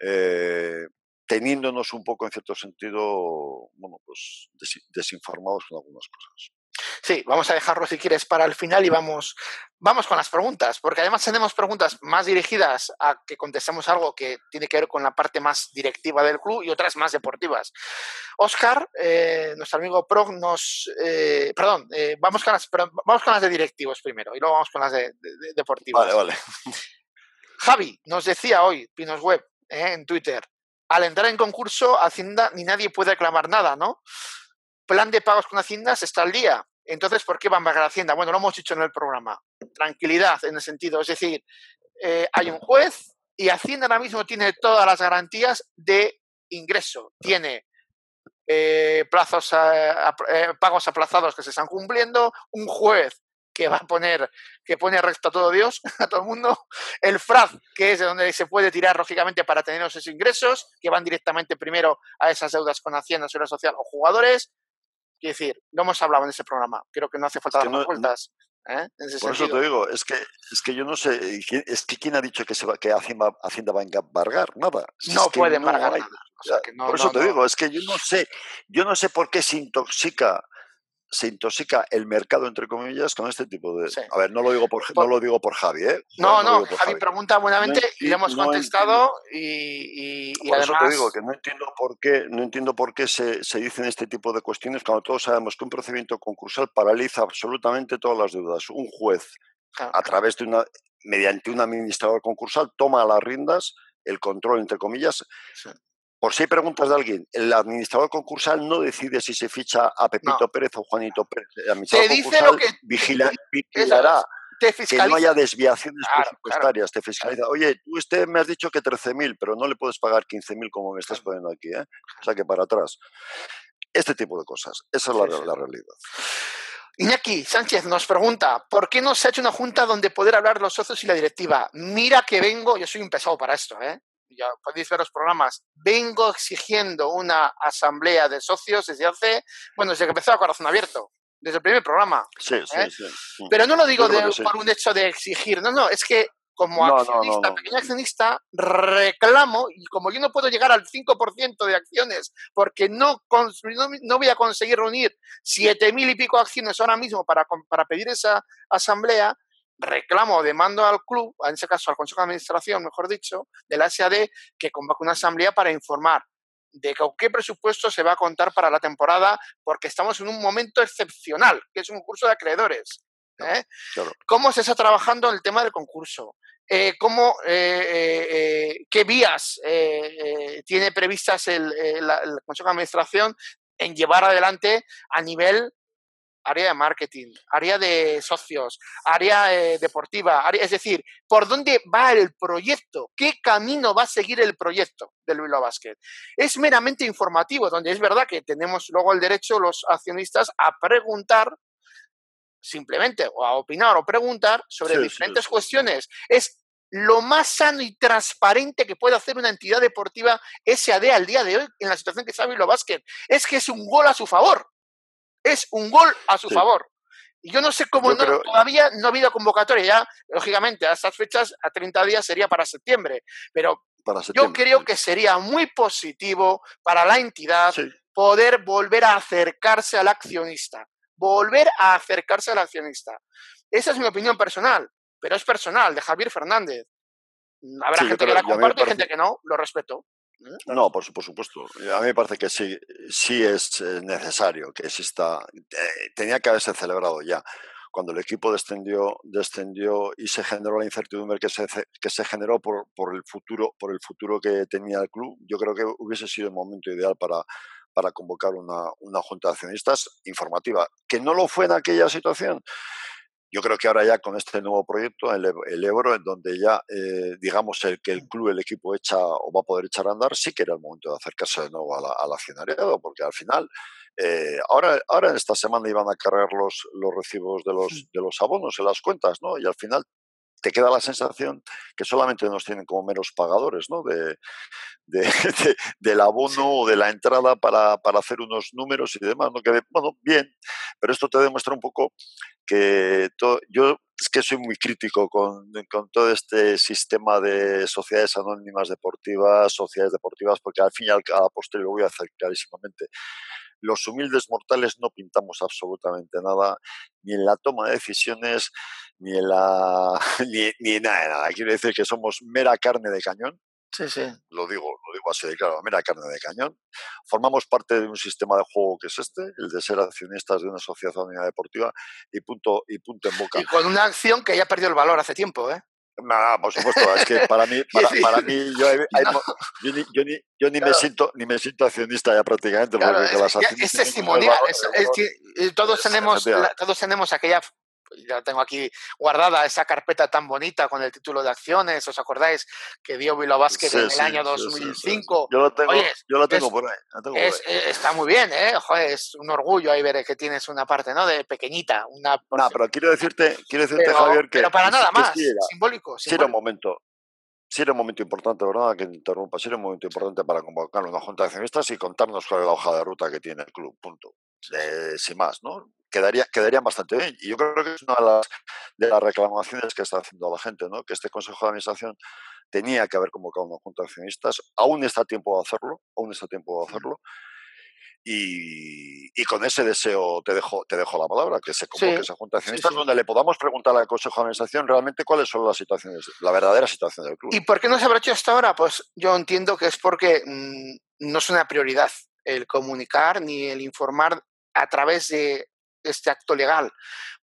eh, teniéndonos un poco, en cierto sentido, bueno, pues desinformados con algunas cosas. Sí, vamos a dejarlo si quieres para el final y vamos, vamos con las preguntas, porque además tenemos preguntas más dirigidas a que contestemos algo que tiene que ver con la parte más directiva del club y otras más deportivas. Oscar, eh, nuestro amigo Prog, nos. Eh, perdón, eh, vamos, con las, vamos con las de directivos primero y luego vamos con las de, deportivas. Vale, vale. Javi nos decía hoy, Pinos Web, en Twitter, al entrar en concurso, Hacienda ni nadie puede reclamar nada, ¿no? Plan de pagos con Hacienda está al día. Entonces, ¿por qué van a pagar Hacienda? Bueno, lo hemos dicho en el programa. Tranquilidad en el sentido, es decir, eh, hay un juez y Hacienda ahora mismo tiene todas las garantías de ingreso. Tiene eh, plazos, eh, pagos aplazados que se están cumpliendo, un juez que va a poner, que pone recto a todo Dios, a todo el mundo, el FRAD, que es de donde se puede tirar, lógicamente, para tener esos ingresos, que van directamente primero a esas deudas con Hacienda, Seguridad Social o jugadores, Quiero decir, no hemos hablado en ese programa. Creo que no hace falta dar más vueltas. ¿eh? por eso te digo, es que, es que yo no sé, es que quién ha dicho que, se va, que Hacienda, Hacienda va a embargar nada. no puede embargar nada. por eso te digo, es que yo no sé, yo no sé por qué se intoxica se intoxica el mercado, entre comillas, con este tipo de... A ver, no lo digo por, no lo digo por Javi, ¿eh? No, no, Javi, pregunta buenamente y le hemos contestado y, y, por eso te digo que no entiendo por qué, no entiendo por qué se, se, dicen este tipo de cuestiones cuando todos sabemos que un procedimiento concursal paraliza absolutamente todas las deudas. Un juez, a través de una... mediante un administrador concursal, toma las riendas el control, entre comillas, por si hay preguntas de alguien, el administrador concursal no decide si se ficha a Pepito Pérez o Juanito Pérez. El administrador concursal que, vigilará que no haya desviaciones presupuestarias, te fiscaliza. Oye, tú usted me has dicho que 13.000, pero no le puedes pagar 15.000 como me estás poniendo aquí, ¿eh? O sea que para atrás. Este tipo de cosas, esa es la, la realidad. Iñaki Sánchez nos pregunta, ¿por qué no se ha hecho una junta donde poder hablar los socios y la directiva? Mira que vengo, yo soy un pesado para esto, ¿eh? Ya podéis ver los programas, vengo exigiendo una asamblea de socios desde hace, bueno, desde que empezó a Corazón Abierto, desde el primer programa. Sí, ¿eh? sí, sí. Pero no lo digo por un hecho de exigir, no, no, es que como accionista, pequeño accionista, reclamo, y como yo no puedo llegar al 5% de acciones, porque no, no, voy a conseguir reunir 7.000 y pico acciones ahora mismo para, para pedir esa asamblea, reclamo o demando al club, en ese caso al Consejo de Administración, mejor dicho, de la SAD, que convoque una asamblea para informar de con qué presupuesto se va a contar para la temporada, porque estamos en un momento excepcional, que es un concurso de acreedores. ¿eh? ¿Cómo se está trabajando en el tema del concurso? Eh, ¿cómo, eh, ¿Qué vías tiene previstas el, el Consejo de Administración en llevar adelante a nivel área de marketing, área de socios, área eh, deportiva, área, es decir, por dónde va el proyecto, qué camino va a seguir el proyecto del Bilbao Basket. Es meramente informativo, donde es verdad que tenemos luego el derecho los accionistas a preguntar simplemente o a opinar o preguntar sobre diferentes cuestiones. Es lo más sano y transparente que puede hacer una entidad deportiva SAD al día de hoy en la situación que está Bilbao Basket. Es que es un gol a su favor es un gol a su favor. Y yo no sé cómo todavía no ha habido convocatoria. Ya, lógicamente, a estas fechas, a 30 días sería para septiembre. Pero yo creo que sería muy positivo para la entidad poder volver a acercarse al accionista. Volver a acercarse al accionista. Esa es mi opinión personal, pero es personal, de Javier Fernández. Habrá gente que la comparte y gente que no, lo respeto. No, por, supuesto. A mí me parece que sí, sí es eh, necesario que exista. Eh, tenía que haberse celebrado ya. Cuando el equipo descendió, descendió y se generó la incertidumbre que se, que se generó por, por, el futuro, por el futuro que tenía el club, yo creo que hubiese sido el momento ideal para, para convocar una, una junta de accionistas informativa. Que no lo fue en aquella situación, yo creo que ahora ya con este nuevo proyecto, el, el Ebro, en donde ya, eh, digamos, el que el club, el equipo echa o va a poder echar a andar, sí que era el momento de acercarse de nuevo al accionariado, porque al final, eh, ahora, ahora en esta semana iban a cargar los, los recibos de los, de los abonos en las cuentas, ¿no? Y al final te queda la sensación que solamente nos tienen como meros pagadores, ¿no? De, del abono o de la entrada para, hacer unos números y demás, ¿no? Que, bueno, bien, pero esto te demuestra un poco que yo es que soy muy crítico con, todo este sistema de sociedades anónimas deportivas, sociedades deportivas, porque al fin y al cabo, posterior lo voy a hacer clarísimamente los humildes mortales no pintamos absolutamente nada, ni en la toma de decisiones, ni en la ni, ni nada nada. Quiero decir que somos mera carne de cañón. Sí, sí. Lo digo, lo digo así de claro, mera carne de cañón. Formamos parte de un sistema de juego que es este, el de ser accionistas de una sociedad anónima deportiva y punto, y punto en boca. Y con una acción que ya perdió el valor hace tiempo, ¿eh? No, por supuesto, es que para mí, para, mí yo, yo, ni, me siento ni me siento accionista ya prácticamente porque es, es testimonial, es, que eh, todos tenemos todos tenemos aquella ya tengo aquí guardada esa carpeta tan bonita con el título de acciones, ¿os acordáis? Que dio Bilbao Basket en el año 2005. yo lo tengo, yo lo tengo por ahí. Eh, está muy bien, ¿eh? es un orgullo ahí ver que tienes una parte, ¿no? De pequeñita. Una, no, pero quiero decirte, quiero decirte Javier, que... Pero para nada más, simbólico, Sí era un momento, sí era un momento importante, ¿verdad? Que interrumpa, sí era un momento importante para convocar una junta de accionistas y contarnos cuál es la hoja de ruta que tiene el club, punto. sin más, ¿no? quedaría, quedarían bastante bien. Y yo creo que es una de las, de las reclamaciones que está haciendo la gente, ¿no? que este Consejo de Administración tenía que haber convocado una junta de accionistas. Aún está a tiempo de hacerlo, aún está a tiempo de hacerlo. Y, y, con ese deseo te dejo, te dejo la palabra, que se convoque esa junta de accionistas, donde le podamos preguntar al Consejo de Administración realmente cuáles son las situaciones, la verdadera situación del club. ¿Y por qué no se habrá hecho hasta ahora? Pues yo entiendo que es porque mm, no es una prioridad el comunicar ni el informar a través de este acto legal.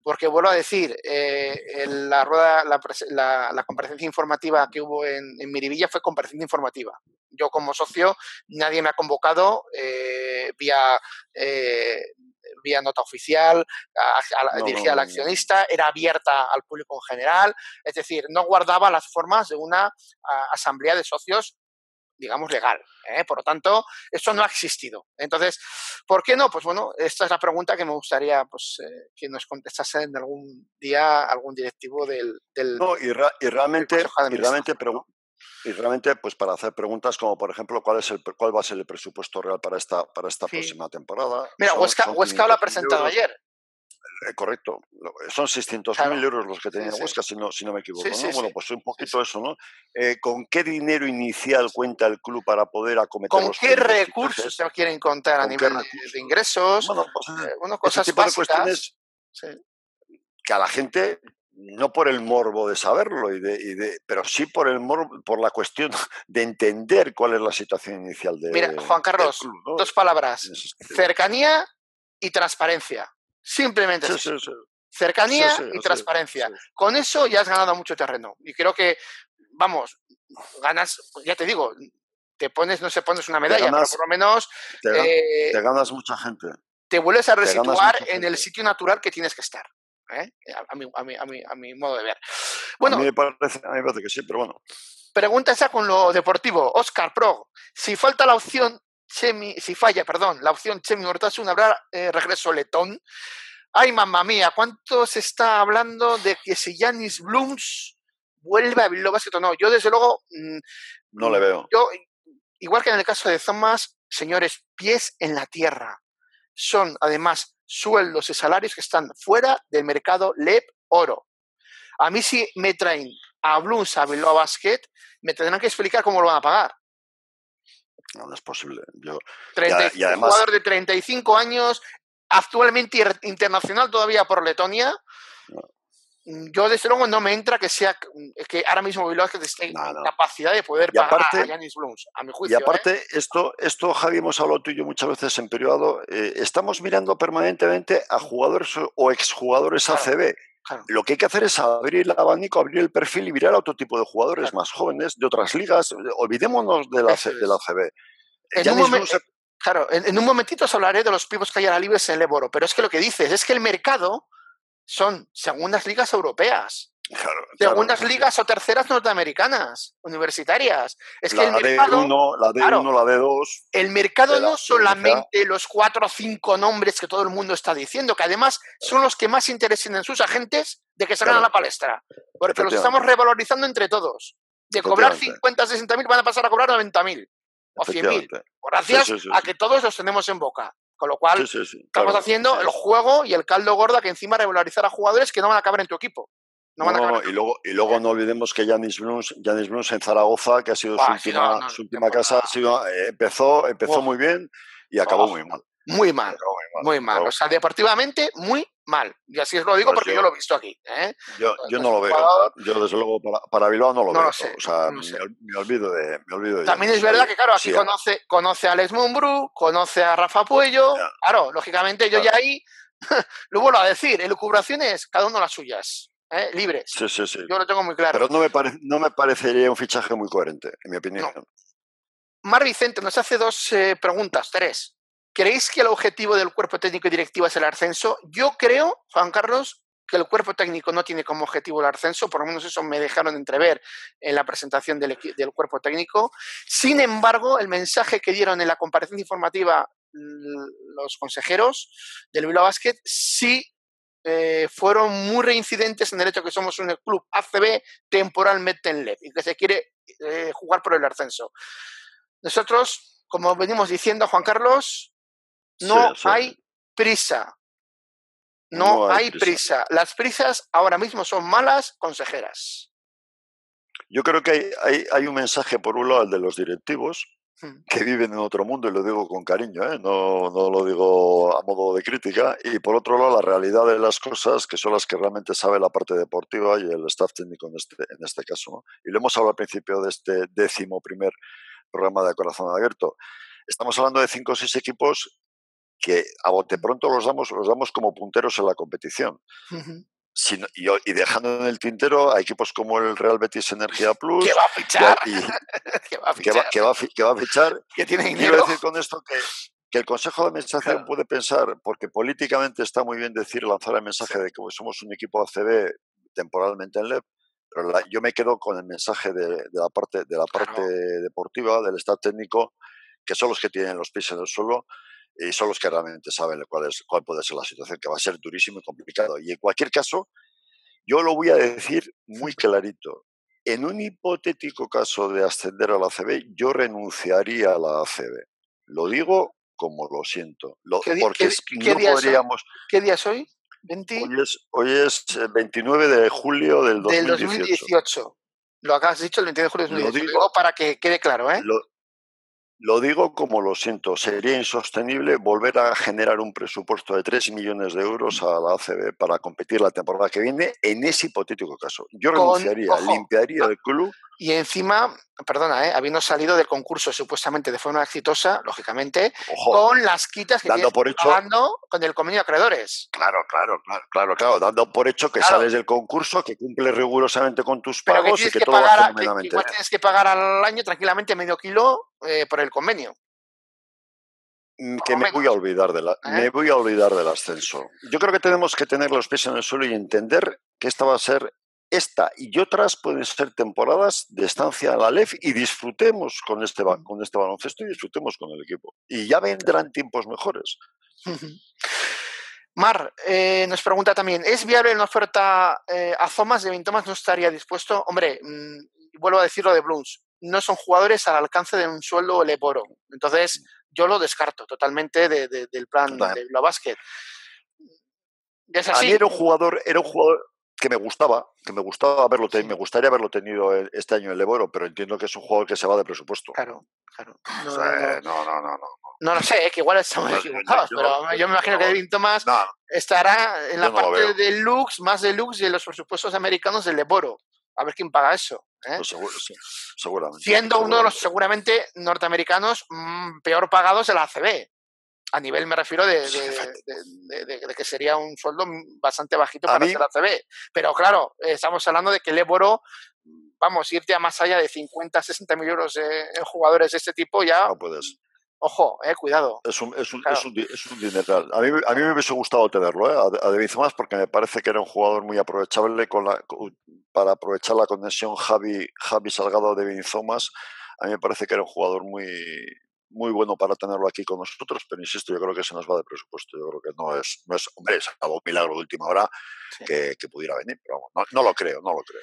Porque vuelvo a decir, eh, la rueda, la, la, comparecencia informativa que hubo en, en, Miribilla fue comparecencia informativa. Yo como socio, nadie me ha convocado eh, vía, eh, vía nota oficial, dirigida al accionista, era abierta al público en general, es decir, no guardaba las formas de una asamblea de socios digamos, legal. ¿eh? Por lo tanto, esto no ha existido. Entonces, ¿por qué no? Pues bueno, esta es la pregunta que me gustaría pues, eh, que nos contestase en algún día algún directivo del... del no, y, realmente, y realmente, y realmente, pues para hacer preguntas como, por ejemplo, ¿cuál, es el, cuál va a ser el presupuesto real para esta, para esta próxima temporada? Mira, Huesca, Huesca lo ha presentado ayer. Eh, correcto, son 600.000 euros los que tenía Huesca, si no, si no me equivoco. bueno, pues un poquito eso, ¿no? Eh, ¿Con qué dinero inicial cuenta el club para poder acometer ¿Con qué recursos se quieren contar a nivel de ingresos? Bueno, pues, eh, cosas tipo básicas, de cuestiones que a la gente no por el morbo de saberlo, y de, pero sí por el morbo, por la cuestión de entender cuál es la situación inicial de. Mira, Juan Carlos, dos palabras: cercanía y transparencia. Simplemente Cercanía y transparencia. Con eso ya has ganado mucho terreno. Y creo que, vamos, ganas, ya te digo, te pones, no se pones una medalla, pero por lo menos. Te, eh, ganas mucha gente. Te vuelves a resituar en el sitio natural que tienes que estar. ¿Eh? A, mi, a, mi, a, mi, a, mi, modo de ver. Bueno, a mí, me parece, a mí me parece que sí, pero bueno. Pregunta esa con lo deportivo. Oscar Pro, si falta la opción Chemi, si falla, perdón, la opción Chemi Hortasun, habrá eh, regreso letón. Ay, mamá mía, ¿cuánto se está hablando de que si Janis Blooms vuelve a Bilbao Basket o no? Yo, desde luego. Mm, no le veo. Yo, igual que en el caso de Thomas, señores, pies en la tierra. Son, además, sueldos y salarios que están fuera del mercado LEP oro. A mí, si me traen a Blooms a Bilbao Basket, me tendrán que explicar cómo lo van a pagar. No, no es posible. Yo, y, además, jugador de 35 años, actualmente internacional todavía por Letonia. Yo, desde luego, no me entra que sea que ahora mismo Bilbao esté en capacidad de poder pagar a Janis Blums, a mi juicio. Y aparte, ¿eh? esto, esto, Javi, hemos hablado tú y yo muchas veces en periodo. Eh, estamos mirando permanentemente a jugadores o exjugadores ACB lo que hay que hacer es abrir el abanico, abrir el perfil y mirar a otro tipo de jugadores más jóvenes de otras ligas. Olvidémonos de la, de la CB. En un, Claro, en, un momentito os hablaré de los pibos que hay ahora libres en el Eboro, pero es que lo que dices es que el mercado son segundas ligas europeas. segundas ligas o terceras norteamericanas, universitarias. Es que el mercado. D1, la D1, la D2. El mercado no solamente los cuatro o cinco nombres que todo el mundo está diciendo, que además son los que más interesen en sus agentes, de que salgan a la palestra. Porque los estamos revalorizando entre todos. De cobrar 50, 60 mil van a pasar a cobrar 90 mil o 100 mil. Gracias a que todos los tenemos en boca. Con lo cual, estamos haciendo el juego y el caldo gorda que encima revalorizar a jugadores que no van a caber en tu equipo. No, no, y luego, y luego no olvidemos que Janis Bruns, Bruns en Zaragoza, que ha sido su última, su última casa, ha sido, eh, empezó, empezó muy bien y acabó muy mal. Muy mal, muy mal. O sea, deportivamente, muy mal. Y así os lo digo pues porque yo, lo he visto aquí. ¿eh? Yo, yo no lo veo. Yo, desde luego, para, para Bilbao no lo veo. o sea, me, olvido de, me olvido de También es verdad que, claro, aquí conoce, conoce a Alex Mumbrú, conoce a Rafa Puello. Claro, lógicamente yo ya ahí lo vuelvo a decir. Elucubraciones, cada uno las suyas. ¿eh? libres. Sí, sí, sí. Yo lo tengo muy claro. Pero no me, no me parecería un fichaje muy coherente, en mi opinión. Mar Vicente nos hace dos eh, preguntas, tres. ¿Creéis que el objetivo del cuerpo técnico y directivo es el ascenso? Yo creo, Juan Carlos, que el cuerpo técnico no tiene como objetivo el ascenso, por lo menos eso me dejaron entrever en la presentación del, cuerpo técnico. Sin embargo, el mensaje que dieron en la comparecencia informativa los consejeros del Bilbao Basket sí eh, fueron muy reincidentes en el hecho que somos un club ACB temporalmente en LEP y que se quiere eh, jugar por el ascenso. Nosotros, como venimos diciendo, Juan Carlos, no hay prisa. No, hay, prisa. Las prisas ahora mismo son malas consejeras. Yo creo que hay, hay, un mensaje, por un lado, el de los directivos, hmm. que viven en otro mundo, y lo digo con cariño, ¿eh? no, no, lo digo a modo de crítica, y por otro lado, la realidad de las cosas, que son las que realmente sabe la parte deportiva y el staff técnico en este, en este caso. Y lo hemos hablado al principio de este décimo primer programa de Corazón Abierto. Estamos hablando de cinco o seis equipos que a bote pronto los damos, los damos como punteros en la competición. y, dejando en el tintero a equipos como el Real Betis Energía Plus. Que va a fichar. que va a fichar. Que va, a fichar. Que tiene Quiero decir con esto que, que el Consejo de Administración puede pensar, porque políticamente está muy bien decir, lanzar el mensaje de que somos un equipo ACB temporalmente en LEP, pero yo me quedo con el mensaje de, la parte, de la parte deportiva, del estado técnico, que son los que tienen los pies en el suelo y son los que realmente saben cuál, es, cuál puede ser la situación, que va a ser durísimo y complicado. Y en cualquier caso, yo lo voy a decir muy clarito. En un hipotético caso de ascender a la ACB, yo renunciaría a la ACB. Lo digo como lo siento. Lo, ¿Qué, porque ¿qué, día podríamos... ¿Qué día es hoy? Hoy, es, 29 de julio del 2018. Del 2018. Lo has dicho el 29 de julio del 2018. Lo digo, para que quede claro, ¿eh? Lo digo como lo siento, sería insostenible volver a generar un presupuesto de 3 millones de euros a la ACB para competir la temporada que viene en ese hipotético caso. Yo renunciaría, limpiaría el club y encima, perdona, ¿eh? habiendo salido del concurso supuestamente de forma exitosa, lógicamente, con las quitas que dando por hecho, pagando con el convenio de acreedores. Claro, claro, claro, claro, dando por hecho que sales del concurso, que cumples rigurosamente con tus pagos y que, todo va que, igual tienes que pagar al año tranquilamente medio kilo eh, por el convenio. Mm, que me voy a olvidar de la, ¿Eh? me voy a olvidar del ascenso. Yo creo que tenemos que tener los pies en el suelo y entender que esta va a ser esta y otras pueden ser temporadas de estancia a la LEF y disfrutemos con este, con este baloncesto y disfrutemos con el equipo. Y ya vendrán tiempos mejores. Mar eh, nos pregunta también, ¿es viable una oferta eh, a Zomas de Vintomas? ¿No estaría dispuesto? Hombre, mm, vuelvo a decirlo de Bruns, no son jugadores al alcance de un sueldo leporo. Entonces, yo lo descarto totalmente del plan de la básquet. ¿Es así? A mí era un jugador, era un jugador, que me gustaba, que me gustaba verlo, me gustaría haberlo tenido e, este año en Leboro, pero entiendo que es un jugador que se va de presupuesto. Claro, claro. No, no, no, no, no. lo sé, que igual estamos equivocados, pero yo me imagino que David Thomas estará en la parte de Lux, más de Lux de los presupuestos americanos del Leboro. A ver quién paga eso. ¿eh? Pues seguramente. Siendo uno de los seguramente norteamericanos mm, peor pagados de la ACB a nivel me refiero de, que sería un sueldo bastante bajito para ser ACB. Pero claro, estamos hablando de que el Éboro, vamos, irte a más allá de 50, 60 mil euros en jugadores de este tipo ya... No puedes. Ojo, eh, cuidado. Es un, es un, es un, es un dineral. A mí, a mí me hubiese gustado tenerlo, eh, a, David Thomas, porque me parece que era un jugador muy aprovechable con la, para aprovechar la conexión Javi, Javi Salgado de Thomas. A mí me parece que era un jugador muy, muy bueno para tenerlo aquí con nosotros, pero insisto, yo creo que se nos va de presupuesto. Yo creo que no es, no es hombre, es algo milagro de última hora que, pudiera venir, pero no, no, lo creo, no lo creo.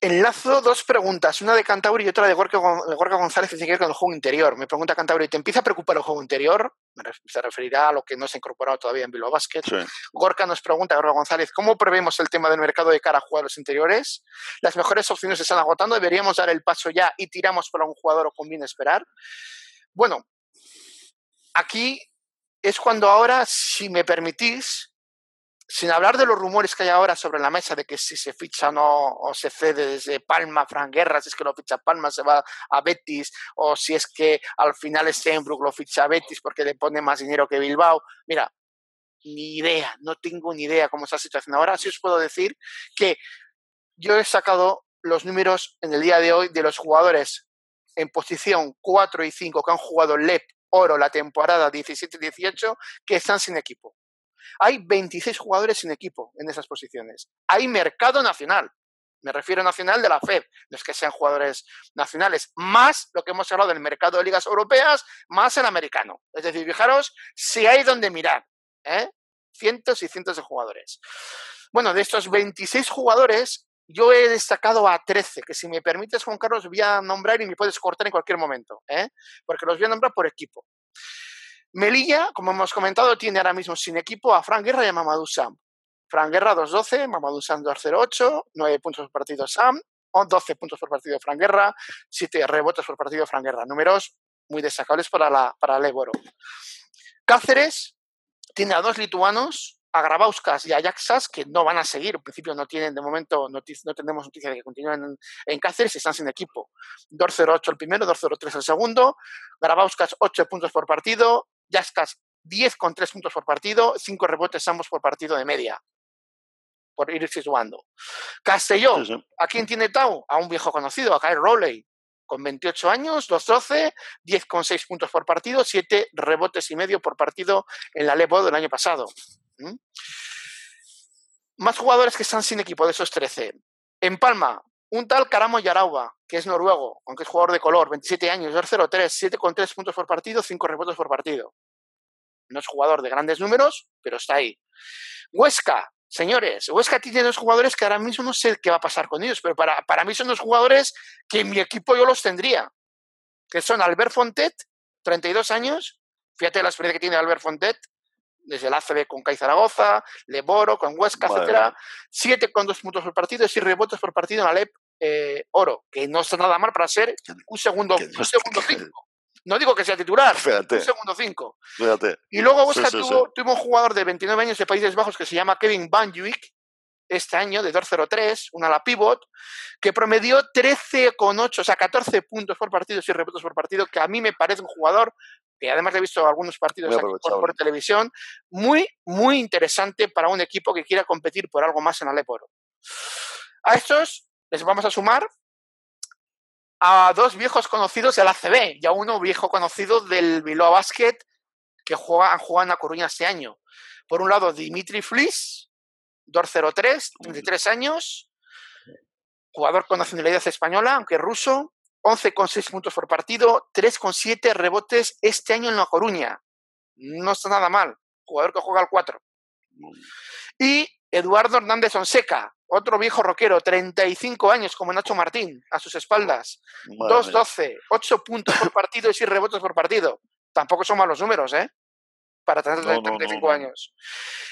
Enlazo dos preguntas, una de Cantabria y otra de Gorka, González, que tiene que ver con el juego interior. Me pregunta Cantabria, ¿te empieza a preocupar el juego interior? Se referirá a lo que no se ha incorporado todavía en Bilbao Basket. Gorka nos pregunta, Gorka González, ¿cómo prevemos el tema del mercado de cara a jugadores interiores? ¿Las mejores opciones se están agotando? ¿Deberíamos dar el paso ya y tiramos para un jugador o conviene esperar? Bueno, aquí es cuando ahora, si me permitís, sin hablar de los rumores que hay ahora sobre la mesa de que si se ficha o no, o se cede desde Palma, Fran Guerra, si es que lo ficha Palma, se va a Betis, o si es que al final Steinbrück lo ficha a Betis porque le pone más dinero que Bilbao. Mira, ni idea, no tengo ni idea cómo está la situación ahora. Sí os puedo decir que yo he sacado los números en el día de hoy de los jugadores en posición 4 y 5 que han jugado LEP Oro la temporada 17-18 que están sin equipo. Hay 26 jugadores sin equipo en esas posiciones. Hay mercado nacional. Me refiero a nacional de la FED, no es que sean jugadores nacionales, más lo que hemos hablado del mercado de ligas europeas, más el americano. Es decir, fijaros si hay donde mirar. ¿eh? Cientos y cientos de jugadores. Bueno, de estos 26 jugadores, yo he destacado a 13, que si me permites, Juan Carlos, voy a nombrar y me puedes cortar en cualquier momento, ¿eh? porque los voy a nombrar por equipo. Melilla, como hemos comentado, tiene ahora mismo sin equipo a Fran Guerra y a Mamadou Sam. Fran Guerra 2-12, Mamadou Sam 2-0-8, 9 puntos por partido Sam, 12 puntos por partido Fran Guerra, 7 rebotes por partido Fran Guerra. Números muy destacables para la, para Leboro. Cáceres tiene a dos lituanos, a Grabauskas y a Jaxas, que no van a seguir. En principio no tienen, de momento, no tenemos noticia de que continúen en, Cáceres y están sin equipo. 2-0-8 el primero, 2-0-3 el segundo. Grabauskas 8 puntos por partido, Jaskas 10 con 3 puntos por partido, 5 rebotes ambos por partido de media, por ir situando. Castellón, ¿a quién tiene Tau? A un viejo conocido, a Kyle Rowley, con 28 años, 2-12, 10 con 6 puntos por partido, 7 rebotes y medio por partido en la Levo del año pasado. Más jugadores que están sin equipo de esos 13. En Palma, un tal Karamo Yarauba, que es noruego, aunque es jugador de color, 27 años, 2-0-3, 7 con 3 puntos por partido, 5 rebotes por partido. No es jugador de grandes números, pero está ahí. Huesca, señores, Huesca tiene dos jugadores que ahora mismo no sé qué va a pasar con ellos, pero para, para mí son dos jugadores que en mi equipo yo los tendría, que son Albert Fontet, 32 años, fíjate la experiencia que tiene Albert Fontet, desde el ACB con CAI Zaragoza, Leboro, con Huesca, etcétera, siete con dos puntos por partido y rebotes por partido en Alep eh, Oro, que no está nada mal para ser un segundo, un segundo cinco. No digo que sea titular, un segundo cinco. Y luego Huesca tuvo, tuvo, un jugador de 29 años de Países Bajos que se llama Kevin Banjuik, este año de 2-0-3, una ala pivot, que promedió 13,8, o sea, 14 puntos por partido y rebotes por partido, que a mí me parece un jugador que además he visto algunos partidos por, televisión, muy, muy interesante para un equipo que quiera competir por algo más en Aleporo. A estos les vamos a sumar a dos viejos conocidos del ACB y a uno viejo conocido del Bilbao Basket que juega, han jugado en La Coruña este año. Por un lado, Dimitri Flis, 203, 33 años, jugador con nacionalidad española, aunque ruso, 11,6 puntos por partido, 3,7 rebotes este año en La Coruña. No está nada mal. Jugador que juega al 4. Y Eduardo Hernández Onseca, otro viejo rockero, 35 años como Nacho Martín, a sus espaldas. 2-12, 8 puntos por partido y 6 rebotes por partido. Tampoco son malos números, ¿eh? Para tener 35 años.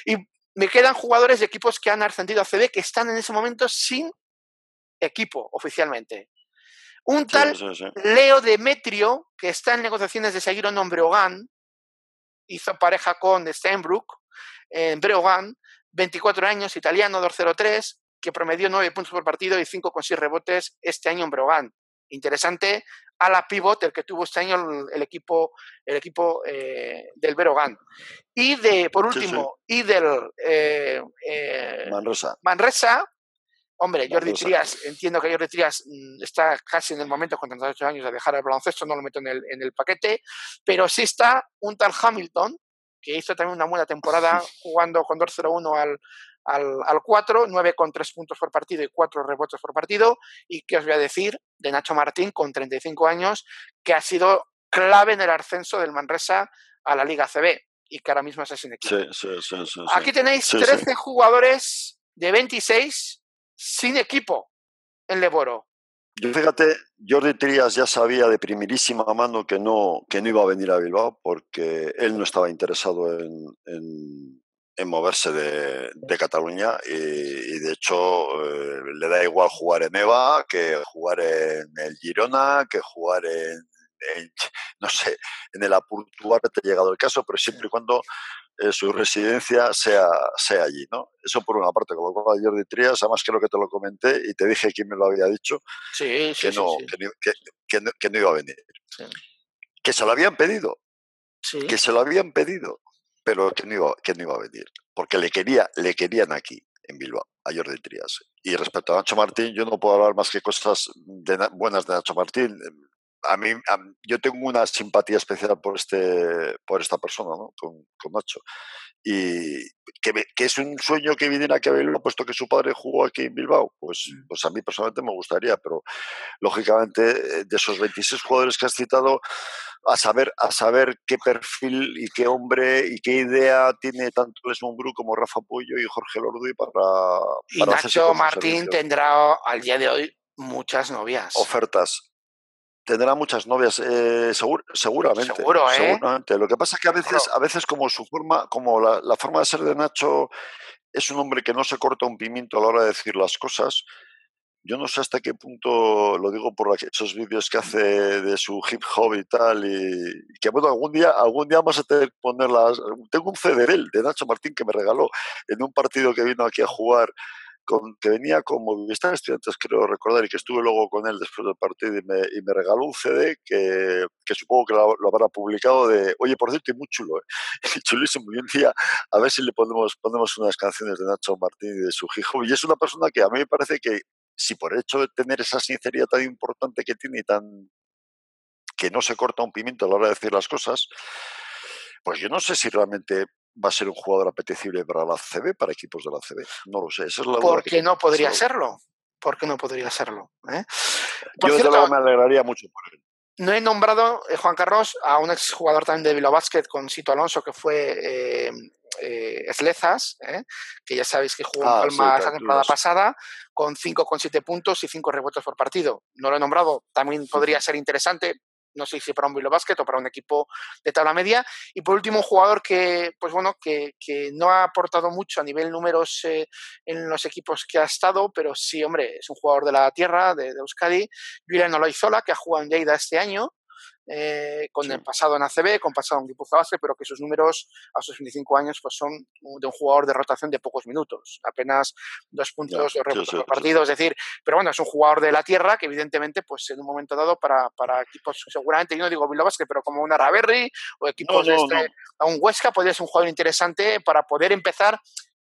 Y me quedan jugadores de equipos que han ascendido a CD que están en ese momento sin equipo oficialmente. Un tal Leo Demetrio, que está en negociaciones de seguir un nombre Breogán, hizo pareja con Steinbrück en Breogán, 24 años, italiano, 2-0-3, que promedió 9 puntos por partido y 5 con 6 rebotes este año en Breogán. Interesante a la pivot, el que tuvo este año el, equipo, el equipo eh, del Breogán. Y de, por último, y del eh, eh, Manresa. Manresa, Hombre, Jordi Trias, entiendo que Jordi Trias mm, está casi en el momento con 38 años de dejar el baloncesto, no lo meto en el, en el paquete, pero sí está un tal Hamilton, que hizo también una buena temporada jugando con 2-0-1 al, al, al 4, 9 con 3 puntos por partido y 4 rebotes por partido. Y que os voy a decir de Nacho Martín, con 35 años, que ha sido clave en el ascenso del Manresa a la Liga CB y que ahora mismo es sin equipo. Sí, sí, sí, Aquí tenéis 13 jugadores de 26 sin equipo en Leboro. Yo fíjate, Jordi Trías ya sabía de primerísima mano que no, que no iba a venir a Bilbao porque él no estaba interesado en, en, moverse de, de, Cataluña y, de hecho eh, le da igual jugar en EVA que jugar en el Girona, que jugar en, no sé, en el Apurtuar te ha llegado el caso, pero siempre y cuando eh, su residencia sea, sea allí, ¿no? Eso por una parte, con lo Jordi Trías, además creo que te lo comenté y te dije quién me lo había dicho, que, no, Que, no, iba a venir. Que se lo habían pedido, que se lo habían pedido, pero que no, iba, que a venir, porque le, quería, le querían aquí, en Bilbao, a Jordi Trías. Y respecto a Nacho Martín, yo no puedo hablar más que cosas buenas de Nacho Martín a mí, yo tengo una simpatía especial por este por esta persona, ¿no? con, con Nacho. Y que, que, es un sueño que viniera aquí a Bilbao, puesto que su padre jugó aquí en Bilbao, pues, mm. pues a mí personalmente me gustaría, pero lógicamente de esos 26 jugadores que has citado, a saber, a saber qué perfil y qué hombre y qué idea tiene tanto Les Bru como Rafa Puyo y Jorge Lorduy para, para y Nacho Martín tendrá al día de hoy muchas novias. Ofertas, tendrá muchas novias, eh, seguramente. Seguro, ¿eh? Seguramente. Lo que pasa es que a veces, a veces como su forma, como la, la, forma de ser de Nacho es un hombre que no se corta un pimiento a la hora de decir las cosas. Yo no sé hasta qué punto, lo digo por esos vídeos que hace de su hip hop y tal, y, que bueno, algún día, algún día vamos a tener que ponerlas. Tengo un CD de Nacho Martín, que me regaló en un partido que vino aquí a jugar que venía con Movistar Estudiantes, creo recordar, y que estuve luego con él después del partido y me, y me regaló un CD que, que supongo que lo, habrá publicado de, oye, por cierto, y muy chulo, ¿eh? chulísimo, y un día a ver si le ponemos, ponemos unas canciones de Nacho Martín y de su hijo, y es una persona que a mí me parece que si por el hecho de tener esa sinceridad tan importante que tiene y tan que no se corta un pimiento a la hora de decir las cosas, pues yo no sé si realmente va a ser un jugador apetecible para la CB, para equipos de la CB. No lo sé. Esa es la ¿Por qué no podría serlo? ¿Por qué no podría serlo? ¿Eh? Yo desde luego me alegraría mucho por él. No he nombrado, eh, Juan Carlos, a un exjugador también de Bilbao Basket con Sito Alonso, que fue eh, eh Eslezas, que ya sabéis que jugó en Palma la temporada pasada, con 5,7 puntos y 5 rebotes por partido. No lo he nombrado, también podría ser interesante, no sé si para un Bilbao Basket o para un equipo de tabla media. Y por último, un jugador que, pues bueno, que, que no ha aportado mucho a nivel números eh, en los equipos que ha estado, pero sí, hombre, es un jugador de la tierra, de, de Euskadi, Julián Oloizola, que ha jugado en Lleida este año, eh, con el pasado en ACB, con pasado en Guipúzcoa Base, pero que sus números a sus 25 años pues son de un jugador de rotación de pocos minutos, apenas dos puntos de por partido, es decir, pero bueno, es un jugador de la tierra que evidentemente pues en un momento dado para, para equipos seguramente, yo no digo Bilbao Basket, pero como una Raverri o equipos de este, a un Huesca podría ser un jugador interesante para poder empezar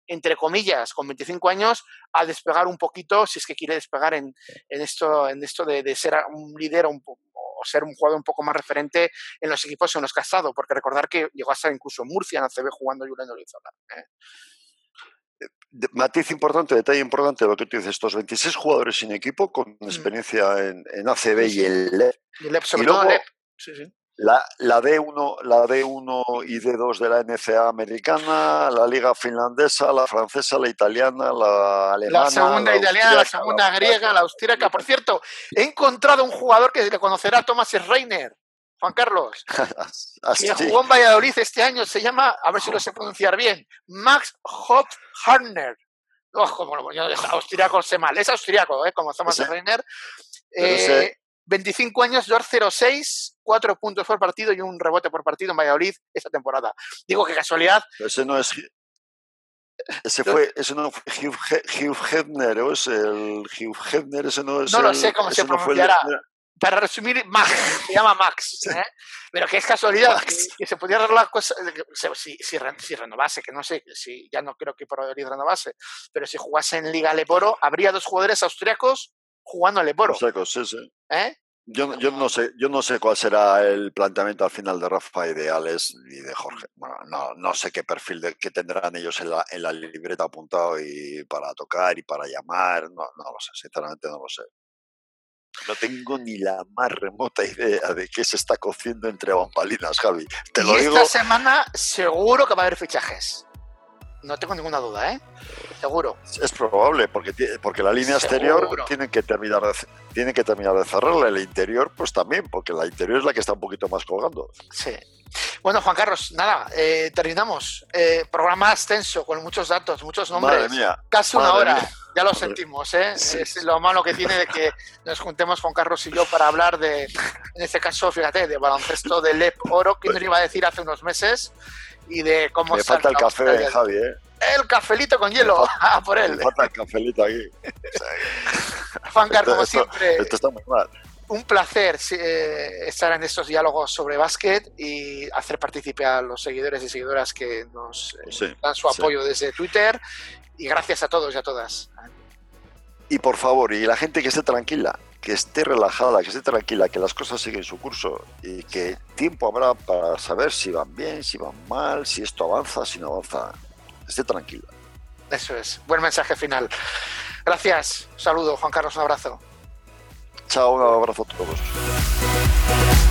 entre comillas, con 25 años, a despegar un poquito, si es que quiere despegar en, en esto, en esto de, de ser un líder un, ser un jugador un poco más referente en los equipos en los que ha estado, porque recordar que llegó a estar incluso en Murcia en ACB jugando Julián Orizola. ¿eh? Matiz importante, detalle importante lo que tú dices, estos 26 jugadores sin equipo con mm. experiencia en, en ACB y el LEP. Y, el sobre todo LEP. Sí, sí. La, la, D1, la D1 y D2 de la NCA americana, la liga finlandesa, la francesa, la italiana, la alemana. La segunda italiana, la segunda griega, la austríaca. Por cierto, he encontrado un jugador que le conocerá Thomas Reiner, Juan Carlos, que jugó en Valladolid este año, se llama, a ver si lo sé pronunciar bien, Max Hop Harner. Oh, como lo, austriaco sé mal, es austriaco, ¿eh? como Thomas Reiner. Eh, 25 años, George 06, 4 puntos por partido y un rebote por partido en Valladolid esta temporada. Digo que casualidad. Ese no es. Ese fue, ese no fue Hugh, Hugh Hefner, ¿o es el Hugh Hefner? Ese no es. No lo sé cómo se pronunciará. Para resumir, Max, se llama Max. ¿eh? Pero que es casualidad que, se pudiera arreglar cosas, si, si, si, renovase, que no sé, si ya no creo que por Valladolid renovase, pero si jugase en Liga Leporo, habría dos jugadores austriacos jugando al Leporo. sí, sí. ¿Eh? Yo, yo, no sé, yo no sé cuál será el planteamiento al final de Rafa y de Alex y de Jorge. Bueno, no, no sé qué perfil de, que tendrán ellos en la, en la libreta apuntado y para tocar y para llamar. No, no lo sé, sinceramente no lo sé. No tengo ni la más remota idea de qué se está cociendo entre bambalinas, Javi. Te lo digo. Esta semana seguro que va a haber fichajes. No tengo ninguna duda, ¿eh? Seguro. Es probable, porque, porque la línea exterior tiene que, terminar de, tiene que terminar de cerrarla. El interior, pues también, porque la interior es la que está un poquito más colgando. Sí. Bueno, Juan Carlos, nada, eh, terminamos. Eh, programa extenso, con muchos datos, muchos nombres. Madre mía. Casi una hora. Ya lo sentimos, ¿eh? Es lo malo que tiene de que nos juntemos Juan Carlos y yo para hablar de, en este caso, fíjate, de baloncesto de LEP Oro, que nos iba a decir hace unos meses y de cómo... Me falta el café, Javi, ¿eh? El cafelito con hielo, ah, por él. Me falta el cafelito aquí. Juan Carlos, como siempre... Esto está muy mal un placer eh, estar en estos diálogos sobre básquet y hacer partícipe a los seguidores y seguidoras que nos eh, dan su apoyo desde Twitter. Y gracias a todos y a todas. Y por favor, y la gente que esté tranquila, que esté relajada, que esté tranquila, que las cosas siguen su curso y que tiempo habrá para saber si van bien, si van mal, si esto avanza, si no avanza. Esté tranquila. Eso es. Buen mensaje final. Gracias. Un saludo, Juan Carlos. Un abrazo. Chao, un abrazo a todos.